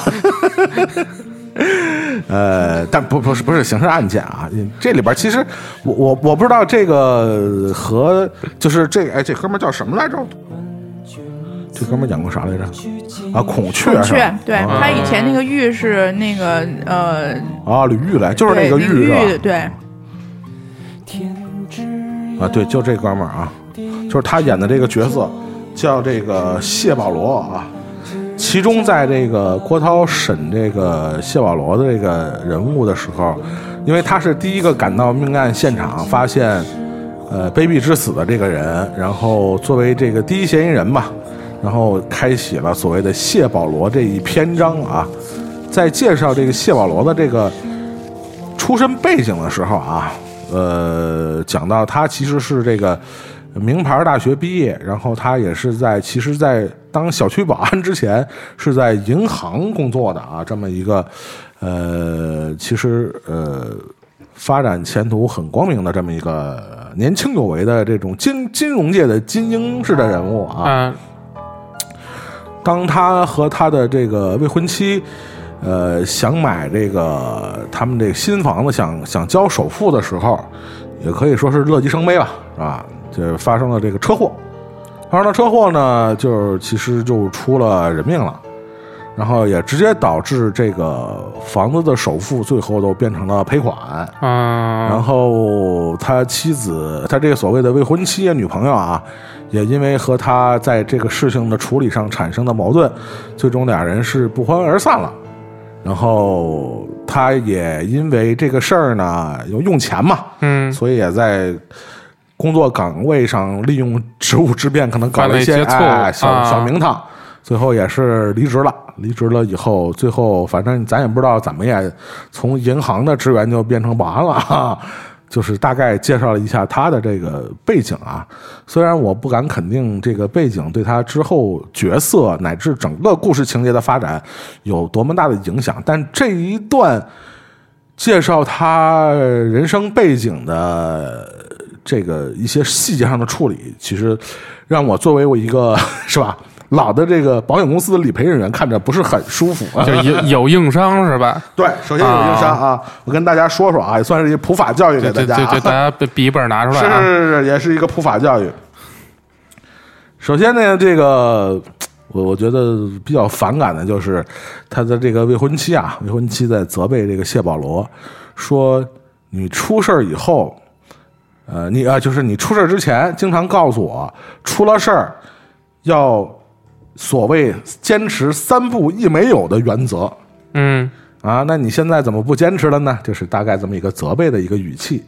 呃，但不不是不是刑事案件啊，这里边其实我我我不知道这个和就是这个哎这哥们儿叫什么来着？这哥们儿演过啥来着？啊，孔雀孔是吧？雀，对他以前那个玉是那个呃，啊，吕玉来，就是那个玉是吧？玉，对，天之啊，对，就这哥们儿啊，就是他演的这个角色叫这个谢保罗啊。其中，在这个郭涛审这个谢保罗的这个人物的时候，因为他是第一个赶到命案现场，发现呃卑鄙之死的这个人，然后作为这个第一嫌疑人吧，然后开启了所谓的谢保罗这一篇章啊。在介绍这个谢保罗的这个出身背景的时候啊，呃，讲到他其实是这个名牌大学毕业，然后他也是在其实，在当小区保安之前是在银行工作的啊，这么一个呃，其实呃。发展前途很光明的这么一个年轻有为的这种金金融界的精英式的人物啊，啊，当他和他的这个未婚妻，呃，想买这个他们这个新房子，想想交首付的时候，也可以说是乐极生悲吧，是吧？就发生了这个车祸，发生了车祸呢，就是其实就出了人命了，然后也直接导致这个房子的首付最后都变成了赔款，啊，然后他妻子，他这个所谓的未婚妻啊、女朋友啊，也因为和他在这个事情的处理上产生的矛盾，最终俩人是不欢而散了。然后他也因为这个事儿呢，有用钱嘛，嗯所以也在工作岗位上利用职务之便，可能搞了一些错哎小啊小名堂，最后也是离职了。离职了以后，最后反正咱也不知道怎么也从银行的职员就变成保安了哈。就是大概介绍了一下他的这个背景啊，虽然我不敢肯定这个背景对他之后角色乃至整个故事情节的发展有多么大的影响，但这一段介绍他人生背景的这个一些细节上的处理，其实让我作为我一个 是吧？老的这个保险公司的理赔人员看着不是很舒服。就有有硬伤是吧？对，首先有硬伤啊，我跟大家说说啊，也算是一普法教育给大家、啊。就就就大家笔 笔记本拿出来是啊，是是，也是一个普法教育。首先呢，这个我我觉得比较反感的就是他的这个未婚妻啊，未婚妻在责备这个谢保罗，说你出事儿以后，呃，你啊，就是你出事儿之前，经常告诉我出了事儿要所谓坚持三不一没有的原则。嗯啊，那你现在怎么不坚持了呢？就是大概这么一个责备的一个语气。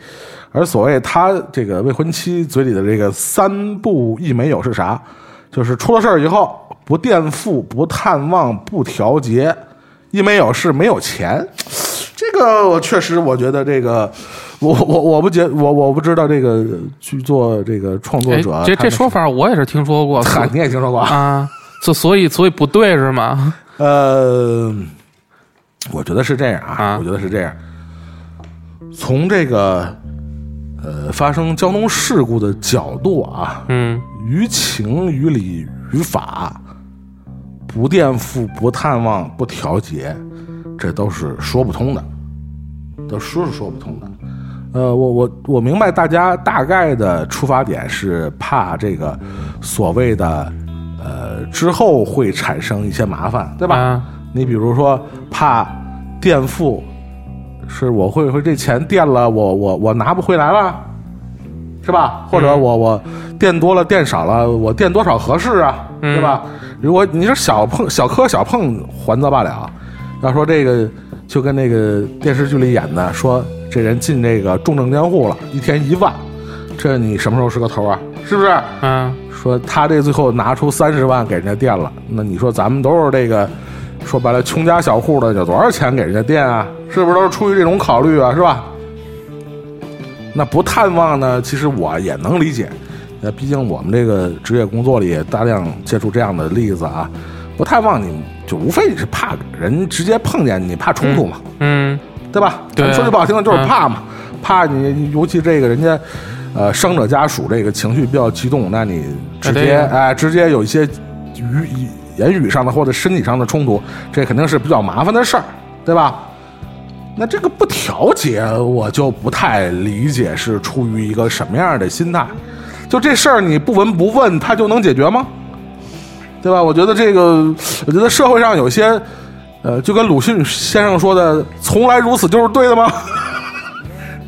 而所谓他这个未婚妻嘴里的这个三不一没有是啥？就是出了事儿以后不垫付、不探望、不调节，一没有是没有钱。这个我确实，我觉得这个，我我我不觉我我不知道这个去做这个创作哎者，这这说法我也是听说过 你也听说过啊？啊，所所以所以不对是吗？呃，我觉得是这样啊，啊我觉得是这样。从这个呃发生交通事故的角度啊，嗯于情于理于法，不垫付、不探望、不调节，这都是说不通的，都说是说不通的。呃，我我我明白大家大概的出发点是怕这个所谓的呃之后会产生一些麻烦，对吧？啊你比如说怕垫付，是我会会这钱垫了，我我我拿不回来了，是吧？或者我我垫多了垫少了，我垫多少合适啊，嗯对吧？如果你说小碰小磕小碰还则罢了，要说这个就跟那个电视剧里演的，说这人进这个重症监护了，一天一万，这你什么时候是个头啊？是不是？嗯说他这最后拿出三十万给人家垫了，那你说咱们都是这个说白了穷家小户的，有多少钱给人家垫啊？是不是都是出于这种考虑啊？是吧？那不探望呢？其实我也能理解，那毕竟我们这个职业工作里也大量接触这样的例子啊。不探望你就无非你是怕人直接碰见你，怕冲突嘛。嗯对吧？对啊咱说句不好听的，就是怕嘛，怕你，尤其这个人家，呃，伤者家属这个情绪比较激动，那你直接哎、直接有一些语言语上的或者身体上的冲突，这肯定是比较麻烦的事儿，对吧？那这个不调节，我就不太理解是出于一个什么样的心态。就这事儿你不闻不问，他就能解决吗？对吧？我觉得这个，我觉得社会上有些，呃，就跟鲁迅先生说的“从来如此”就是对的吗？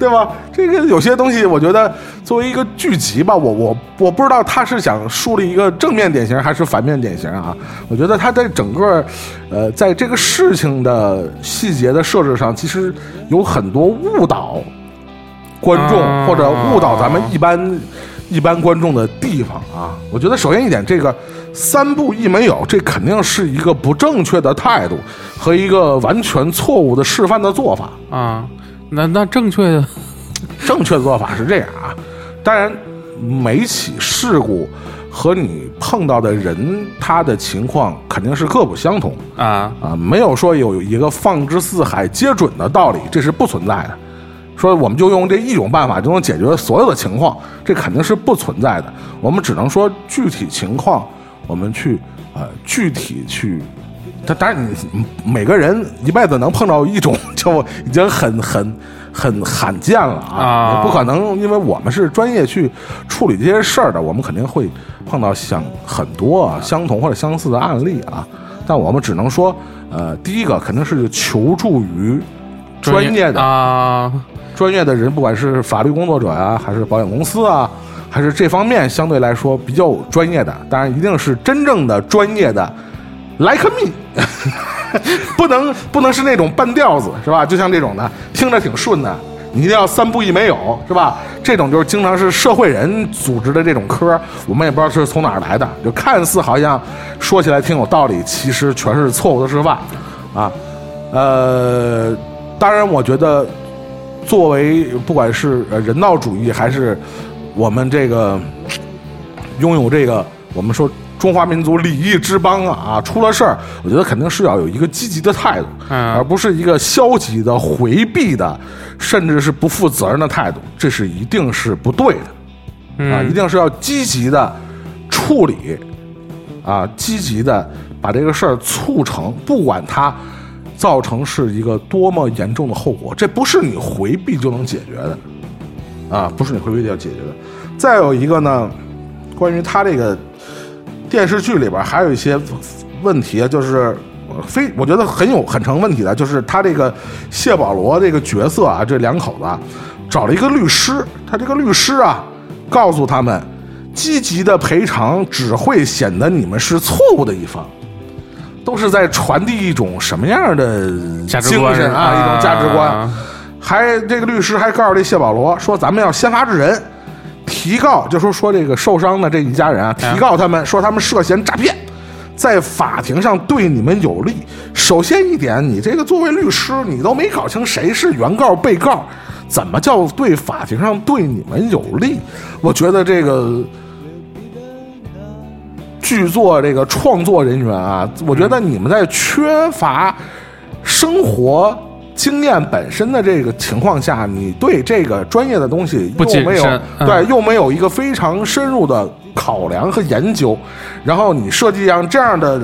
对吧？这个有些东西，我觉得作为一个剧集吧，我我我不知道他是想树立一个正面典型还是反面典型啊。我觉得他在整个，呃，在这个事情的细节的设置上，其实有很多误导观众啊或者误导咱们一般一般观众的地方啊。我觉得首先一点，这个三不一没有，这肯定是一个不正确的态度和一个完全错误的示范的做法。啊，那那正确的 正确的做法是这样啊，当然每起事故和你碰到的人他的情况肯定是各不相同啊，啊，没有说有一个放之四海皆准的道理，这是不存在的。说我们就用这一种办法就能解决所有的情况，这肯定是不存在的。我们只能说具体情况，我们去呃具体去。但当然你，每个人一辈子能碰到一种，就已经很很很罕见了啊！不可能，因为我们是专业去处理这些事儿的，我们肯定会碰到像很多啊相同或者相似的案例啊。但我们只能说，呃，第一个肯定是求助于专业的啊，专业的人，不管是法律工作者啊，还是保险公司啊，还是这方面相对来说比较专业的，当然一定是真正的专业的，like me，不能不能是那种半吊子，是吧？就像这种的，听着挺顺的，你一定要三不一没有，是吧？这种就是经常是社会人组织的这种科，我们也不知道是从哪儿来的，就看似好像说起来挺有道理，其实全是错误的示范，啊，呃，当然我觉得。作为不管是呃人道主义，还是我们这个拥有这个我们说中华民族礼仪之邦啊，啊出了事儿，我觉得肯定是要有一个积极的态度，嗯而不是一个消极的、回避的，甚至是不负责任的态度，这是一定是不对的。啊，嗯一定是要积极的处理，啊，积极的把这个事儿促成，不管它造成是一个多么严重的后果，这不是你回避就能解决的，啊，不是你回避就要解决的。再有一个呢，关于他这个电视剧里边还有一些问题，啊就是非我觉得很有很成问题的，就是他这个谢保罗这个角色啊，这两口子啊找了一个律师，他这个律师啊告诉他们，积极的赔偿只会显得你们是错误的一方。都是在传递一种什么样的价值观精神啊，一种价值观。还这个律师还告诉这谢保罗说，咱们要先发制人，提告，就说说这个受伤的这一家人啊，提告他们说他们涉嫌诈骗，在法庭上对你们有利。首先一点，你这个作为律师，你都没搞清谁是原告、被告，怎么叫对法庭上对你们有利？我觉得这个。剧作这个创作人员啊，我觉得你们在缺乏生活经验本身的这个情况下，你对这个专业的东西又没有嗯对，又没有一个非常深入的考量和研究，然后你设计上这样的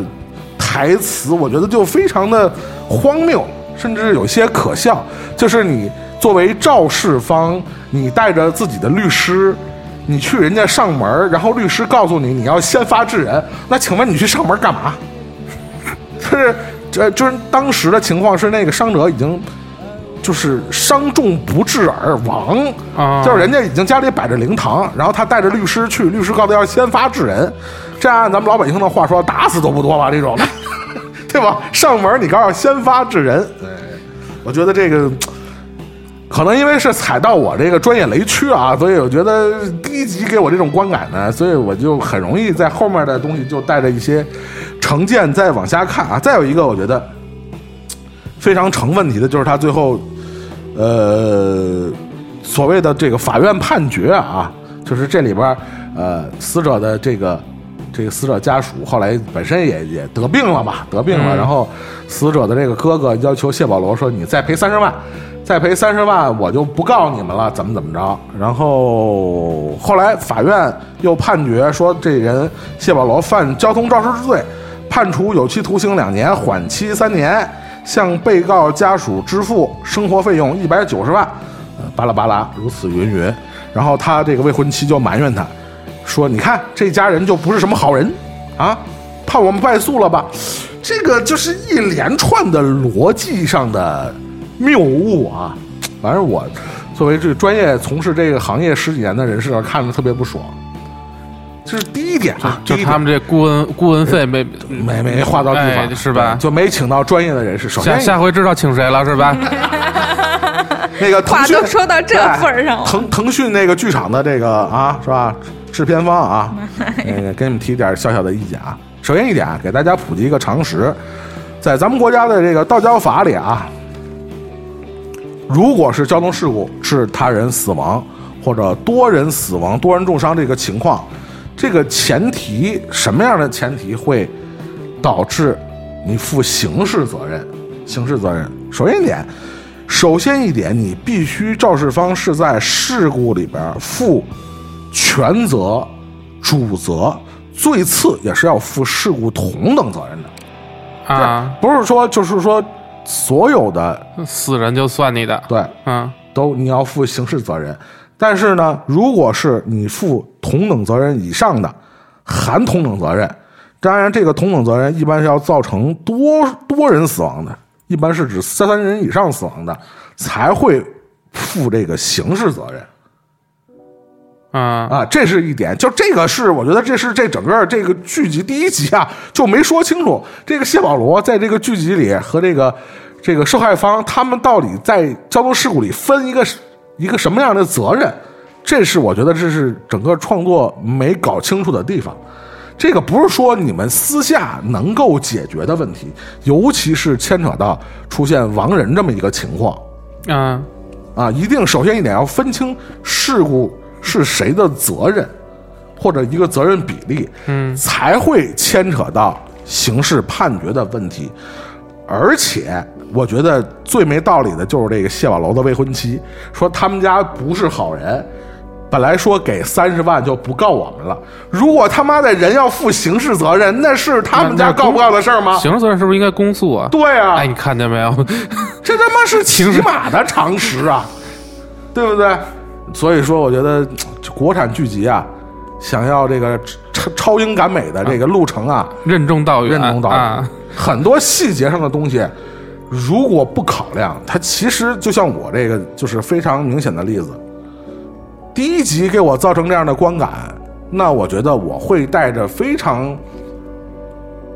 台词，我觉得就非常的荒谬，甚至有些可笑。就是你作为肇事方，你带着自己的律师。你去人家上门，然后律师告诉你你要先发制人，那请问你去上门干嘛？就是这就是当时的情况是那个伤者已经就是伤重不治而亡，啊就是人家已经家里摆着灵堂，然后他带着律师去，律师告诉他要先发制人，这按咱们老百姓的话说，打死都不多吧这种，对吧？上门你告诉要先发制人，对，我觉得这个。可能因为是踩到我这个专业雷区啊，所以我觉得第一集给我这种观感呢，所以我就很容易在后面的东西就带着一些成见再往下看啊。再有一个，我觉得非常成问题的就是他最后，呃，所谓的这个法院判决啊，就是这里边呃死者的这个这个死者家属后来本身也也得病了吧，得病了，然后死者的这个哥哥要求谢保罗说：“你再赔三十万。”再赔三十万，我就不告你们了，怎么怎么着？然后后来法院又判决说，这人谢保罗犯交通肇事罪，判处有期徒刑两年，缓期三年，向被告家属支付生活费用一百九十万，巴拉巴拉，如此云云。然后他这个未婚妻就埋怨他，说：“你看这家人就不是什么好人啊，判我们败诉了吧？”这个就是一连串的逻辑上的。谬误啊！反正我作为这专业从事这个行业十几年的人士，看着特别不爽。这是第一点啊，第一点就他们这顾问顾问费没没没花到地方、哎是吧就没请到专业的人士。首下先，下回知道请谁了是吧？那个腾讯话都说到这份儿上了腾腾讯那个剧场的这个啊，是吧？制片方啊，那个给你们提点小小的意见啊。首先一点啊，给大家普及一个常识，在咱们国家的这个道交法里啊，如果是交通事故致他人死亡，或者多人死亡、多人重伤这个情况，这个前提什么样的前提会导致你负刑事责任？刑事责任，首先一点，首先一点，你必须肇事方是在事故里边负全责、主责，最次也是要负事故同等责任的。啊，不是说就是说所有的死人就算你的，对。嗯。都你要负刑事责任，但是呢，如果是你负同等责任以上的，含同等责任，当然这个同等责任一般是要造成多多人死亡的，一般是指三三人以上死亡的才会负这个刑事责任。啊啊，这是一点，就这个是我觉得这是这整个这个剧集第一集啊就没说清楚，这个谢保罗在这个剧集里和这个这个受害方他们到底在交通事故里分一个一个什么样的责任，这是我觉得这是整个创作没搞清楚的地方。这个不是说你们私下能够解决的问题，尤其是牵扯到出现亡人这么一个情况。啊啊，一定首先一点要分清事故是谁的责任，或者一个责任比例，嗯，才会牵扯到刑事判决的问题。而且，我觉得最没道理的就是这个谢瓦楼的未婚妻，说他们家不是好人，本来说给三十万就不告我们了。如果他妈的人要负刑事责任，那是他们家告不告的事儿吗？刑事责任是不是应该公诉啊？对啊，哎，你看见没有？这他妈是起 码的常识啊，对不对？所以说，我觉得国产剧集啊，想要这个超超英赶美的这个路程啊，任重道远，任重道远，啊很多细节上的东西，如果不考量，它其实就像我这个就是非常明显的例子。第一集给我造成这样的观感，那我觉得我会带着非常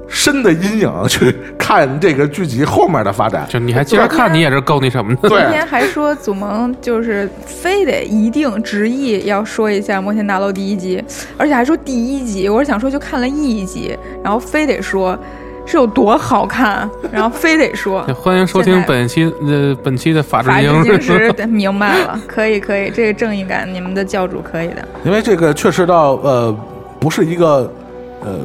深的阴影去看这个剧集后面的发展。就你还接着看，你也是够那什么的。对今天 还说祖萌就是非得一定执意要说一下《摩天大楼》第一集，而且还说第一集。我是想说就看了一集，然后非得说是有多好看，然后非得说 欢迎收听本期呃本期的法制法制英进食，对明白了，可以可以，这个正义感你们的教主可以的。因为这个确实到呃，不是一个呃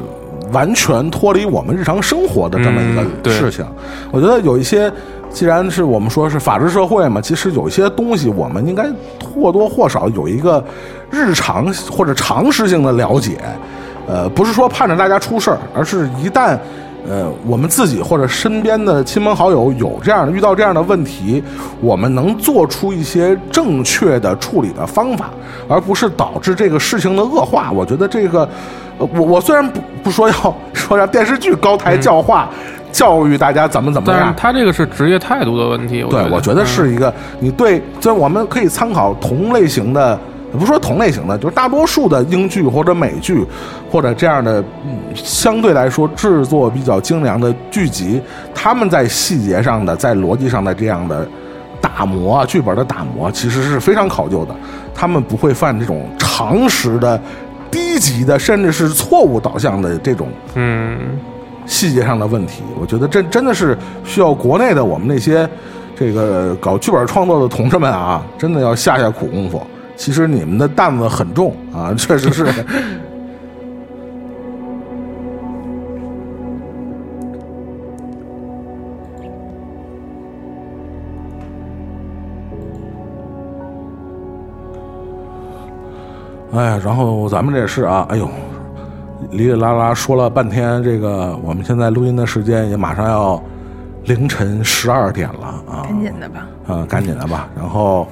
完全脱离我们日常生活的这么一个事情。我觉得有一些，既然是我们说是法治社会嘛，其实有一些东西我们应该或多或少有一个日常或者常识性的了解。呃，不是说盼着大家出事儿，而是一旦呃我们自己或者身边的亲朋好友有这样的遇到这样的问题，我们能做出一些正确的处理的方法，而不是导致这个事情的恶化。我觉得这个，呃我我虽然不 不说要说让电视剧高抬教化。教育大家怎么怎么样，他这个是职业态度的问题。对，我觉得嗯是一个你对，所以我们可以参考同类型的，不说同类型的，就是大多数的英剧或者美剧，或者这样的，嗯，相对来说制作比较精良的剧集，他们在细节上的，在逻辑上的这样的打磨啊，剧本的打磨，其实是非常考究的，他们不会犯这种常识的。低级的，甚至是错误导向的这种嗯，细节上的问题，我觉得这真的是需要国内的我们那些这个搞剧本创作的同志们啊，真的要下下苦功夫。其实你们的担子很重啊，确实是。哎呀，然后咱们这是啊，哎呦，哩哩啦啦说了半天，这个我们现在录音的时间也马上要凌晨十二点了啊，赶紧的吧，啊，赶紧的吧。然后，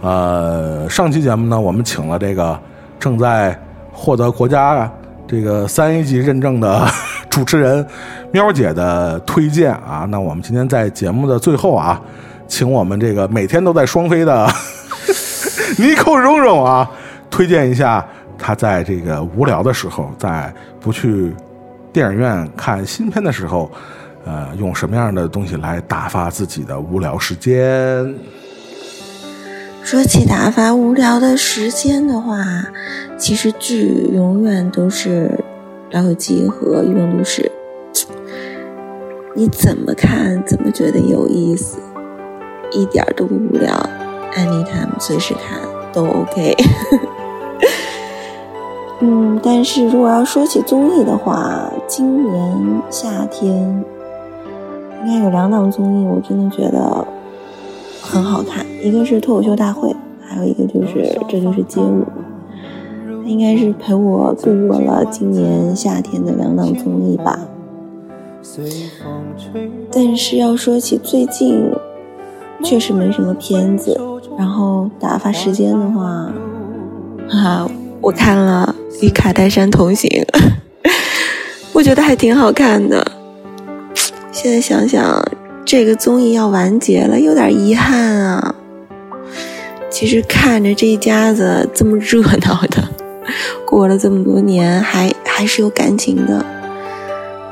呃，上期节目呢，我们请了这个正在获得国家这个三 A 级认证的 主持人喵姐的推荐啊。那我们今天在节目的最后啊，请我们这个每天都在双飞的 尼寇蓉蓉啊，推荐一下他在这个无聊的时候，在不去电影院看新片的时候。呃，用什么样的东西来打发自己的无聊时间？说起打发无聊的时间的话，其实剧永远都是《老友记》和《欲望都市》，你怎么看怎么觉得有意思，一点都不无聊，anytime 随时看。都 OK。嗯，但是如果要说起综艺的话，今年夏天应该有两档综艺，我真的觉得很好看，一个是《脱口秀大会》，还有一个就是《这就是街舞》。应该是陪我度过了今年夏天的两档综艺吧。但是要说起最近，确实没什么片子。然后打发时间的话，哈哈，我看了《与卡戴珊同行》，我觉得还挺好看的。现在想想，这个综艺要完结了，有点遗憾啊。其实看着这一家子这么热闹的。过了这么多年，还还是有感情的。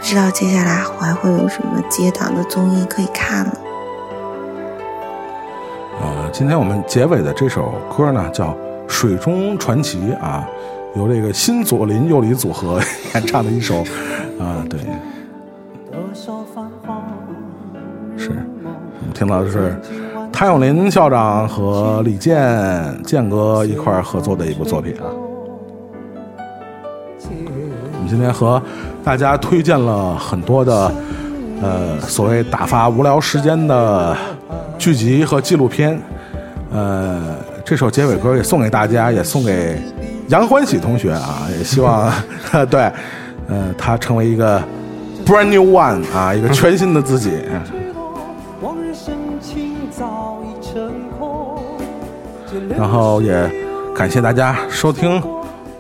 不知道接下来我还会有什么接档的综艺可以看了。呃，今天我们结尾的这首歌呢，叫《水中传奇》啊，由这个新左邻右里组合 演唱的一首啊，对，是我们听到的是谭咏麟校长和李健健哥一块儿合作的一部作品啊。我们今天和大家推荐了很多的，呃，所谓打发无聊时间的剧集和纪录片。呃，这首结尾歌也送给大家，也送给杨欢喜同学啊，也希望 对，呃，他成为一个 brand new one 啊，一个全新的自己。然后也感谢大家收听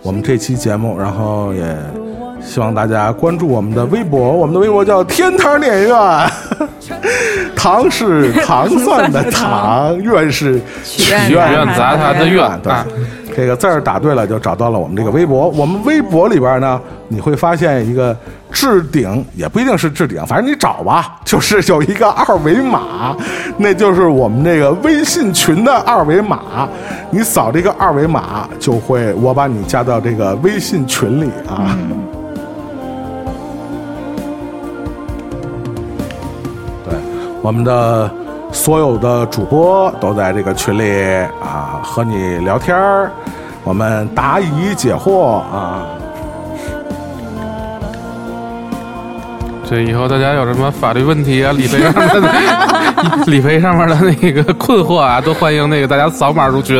我们这期节目，然后也希望大家关注我们的微博，我们的微博叫天堂电影院，糖是糖蒜的 糖，院是许愿砸他的愿对啊，这个字儿打对了，就找到了我们这个微博。我们微博里边呢，你会发现一个置顶，也不一定是置顶，反正你找吧，就是有一个二维码，那就是我们这个微信群的二维码。你扫这个二维码，就会我把你加到这个微信群里啊。对，我们的所有的主播都在这个群里啊，和你聊天儿，我们答疑解惑啊。这以后大家有什么法律问题啊、理赔上面的理赔上面的那个困惑啊，都欢迎那个大家扫码入群。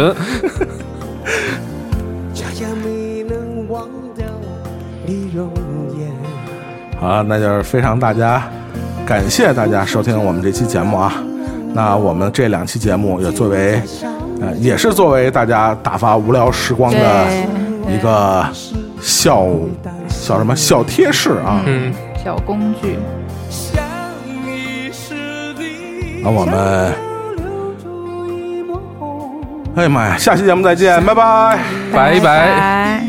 家家没能忘掉你容颜。好，那就是非常大家感谢大家收听我们这期节目啊。那我们这两期节目也作为，呃，也是作为大家打发无聊时光的一个小小什么小贴士啊。嗯，小工具。想你时你那我们，留住一抹红，哎呀妈呀，下期节目再见，拜拜。拜拜。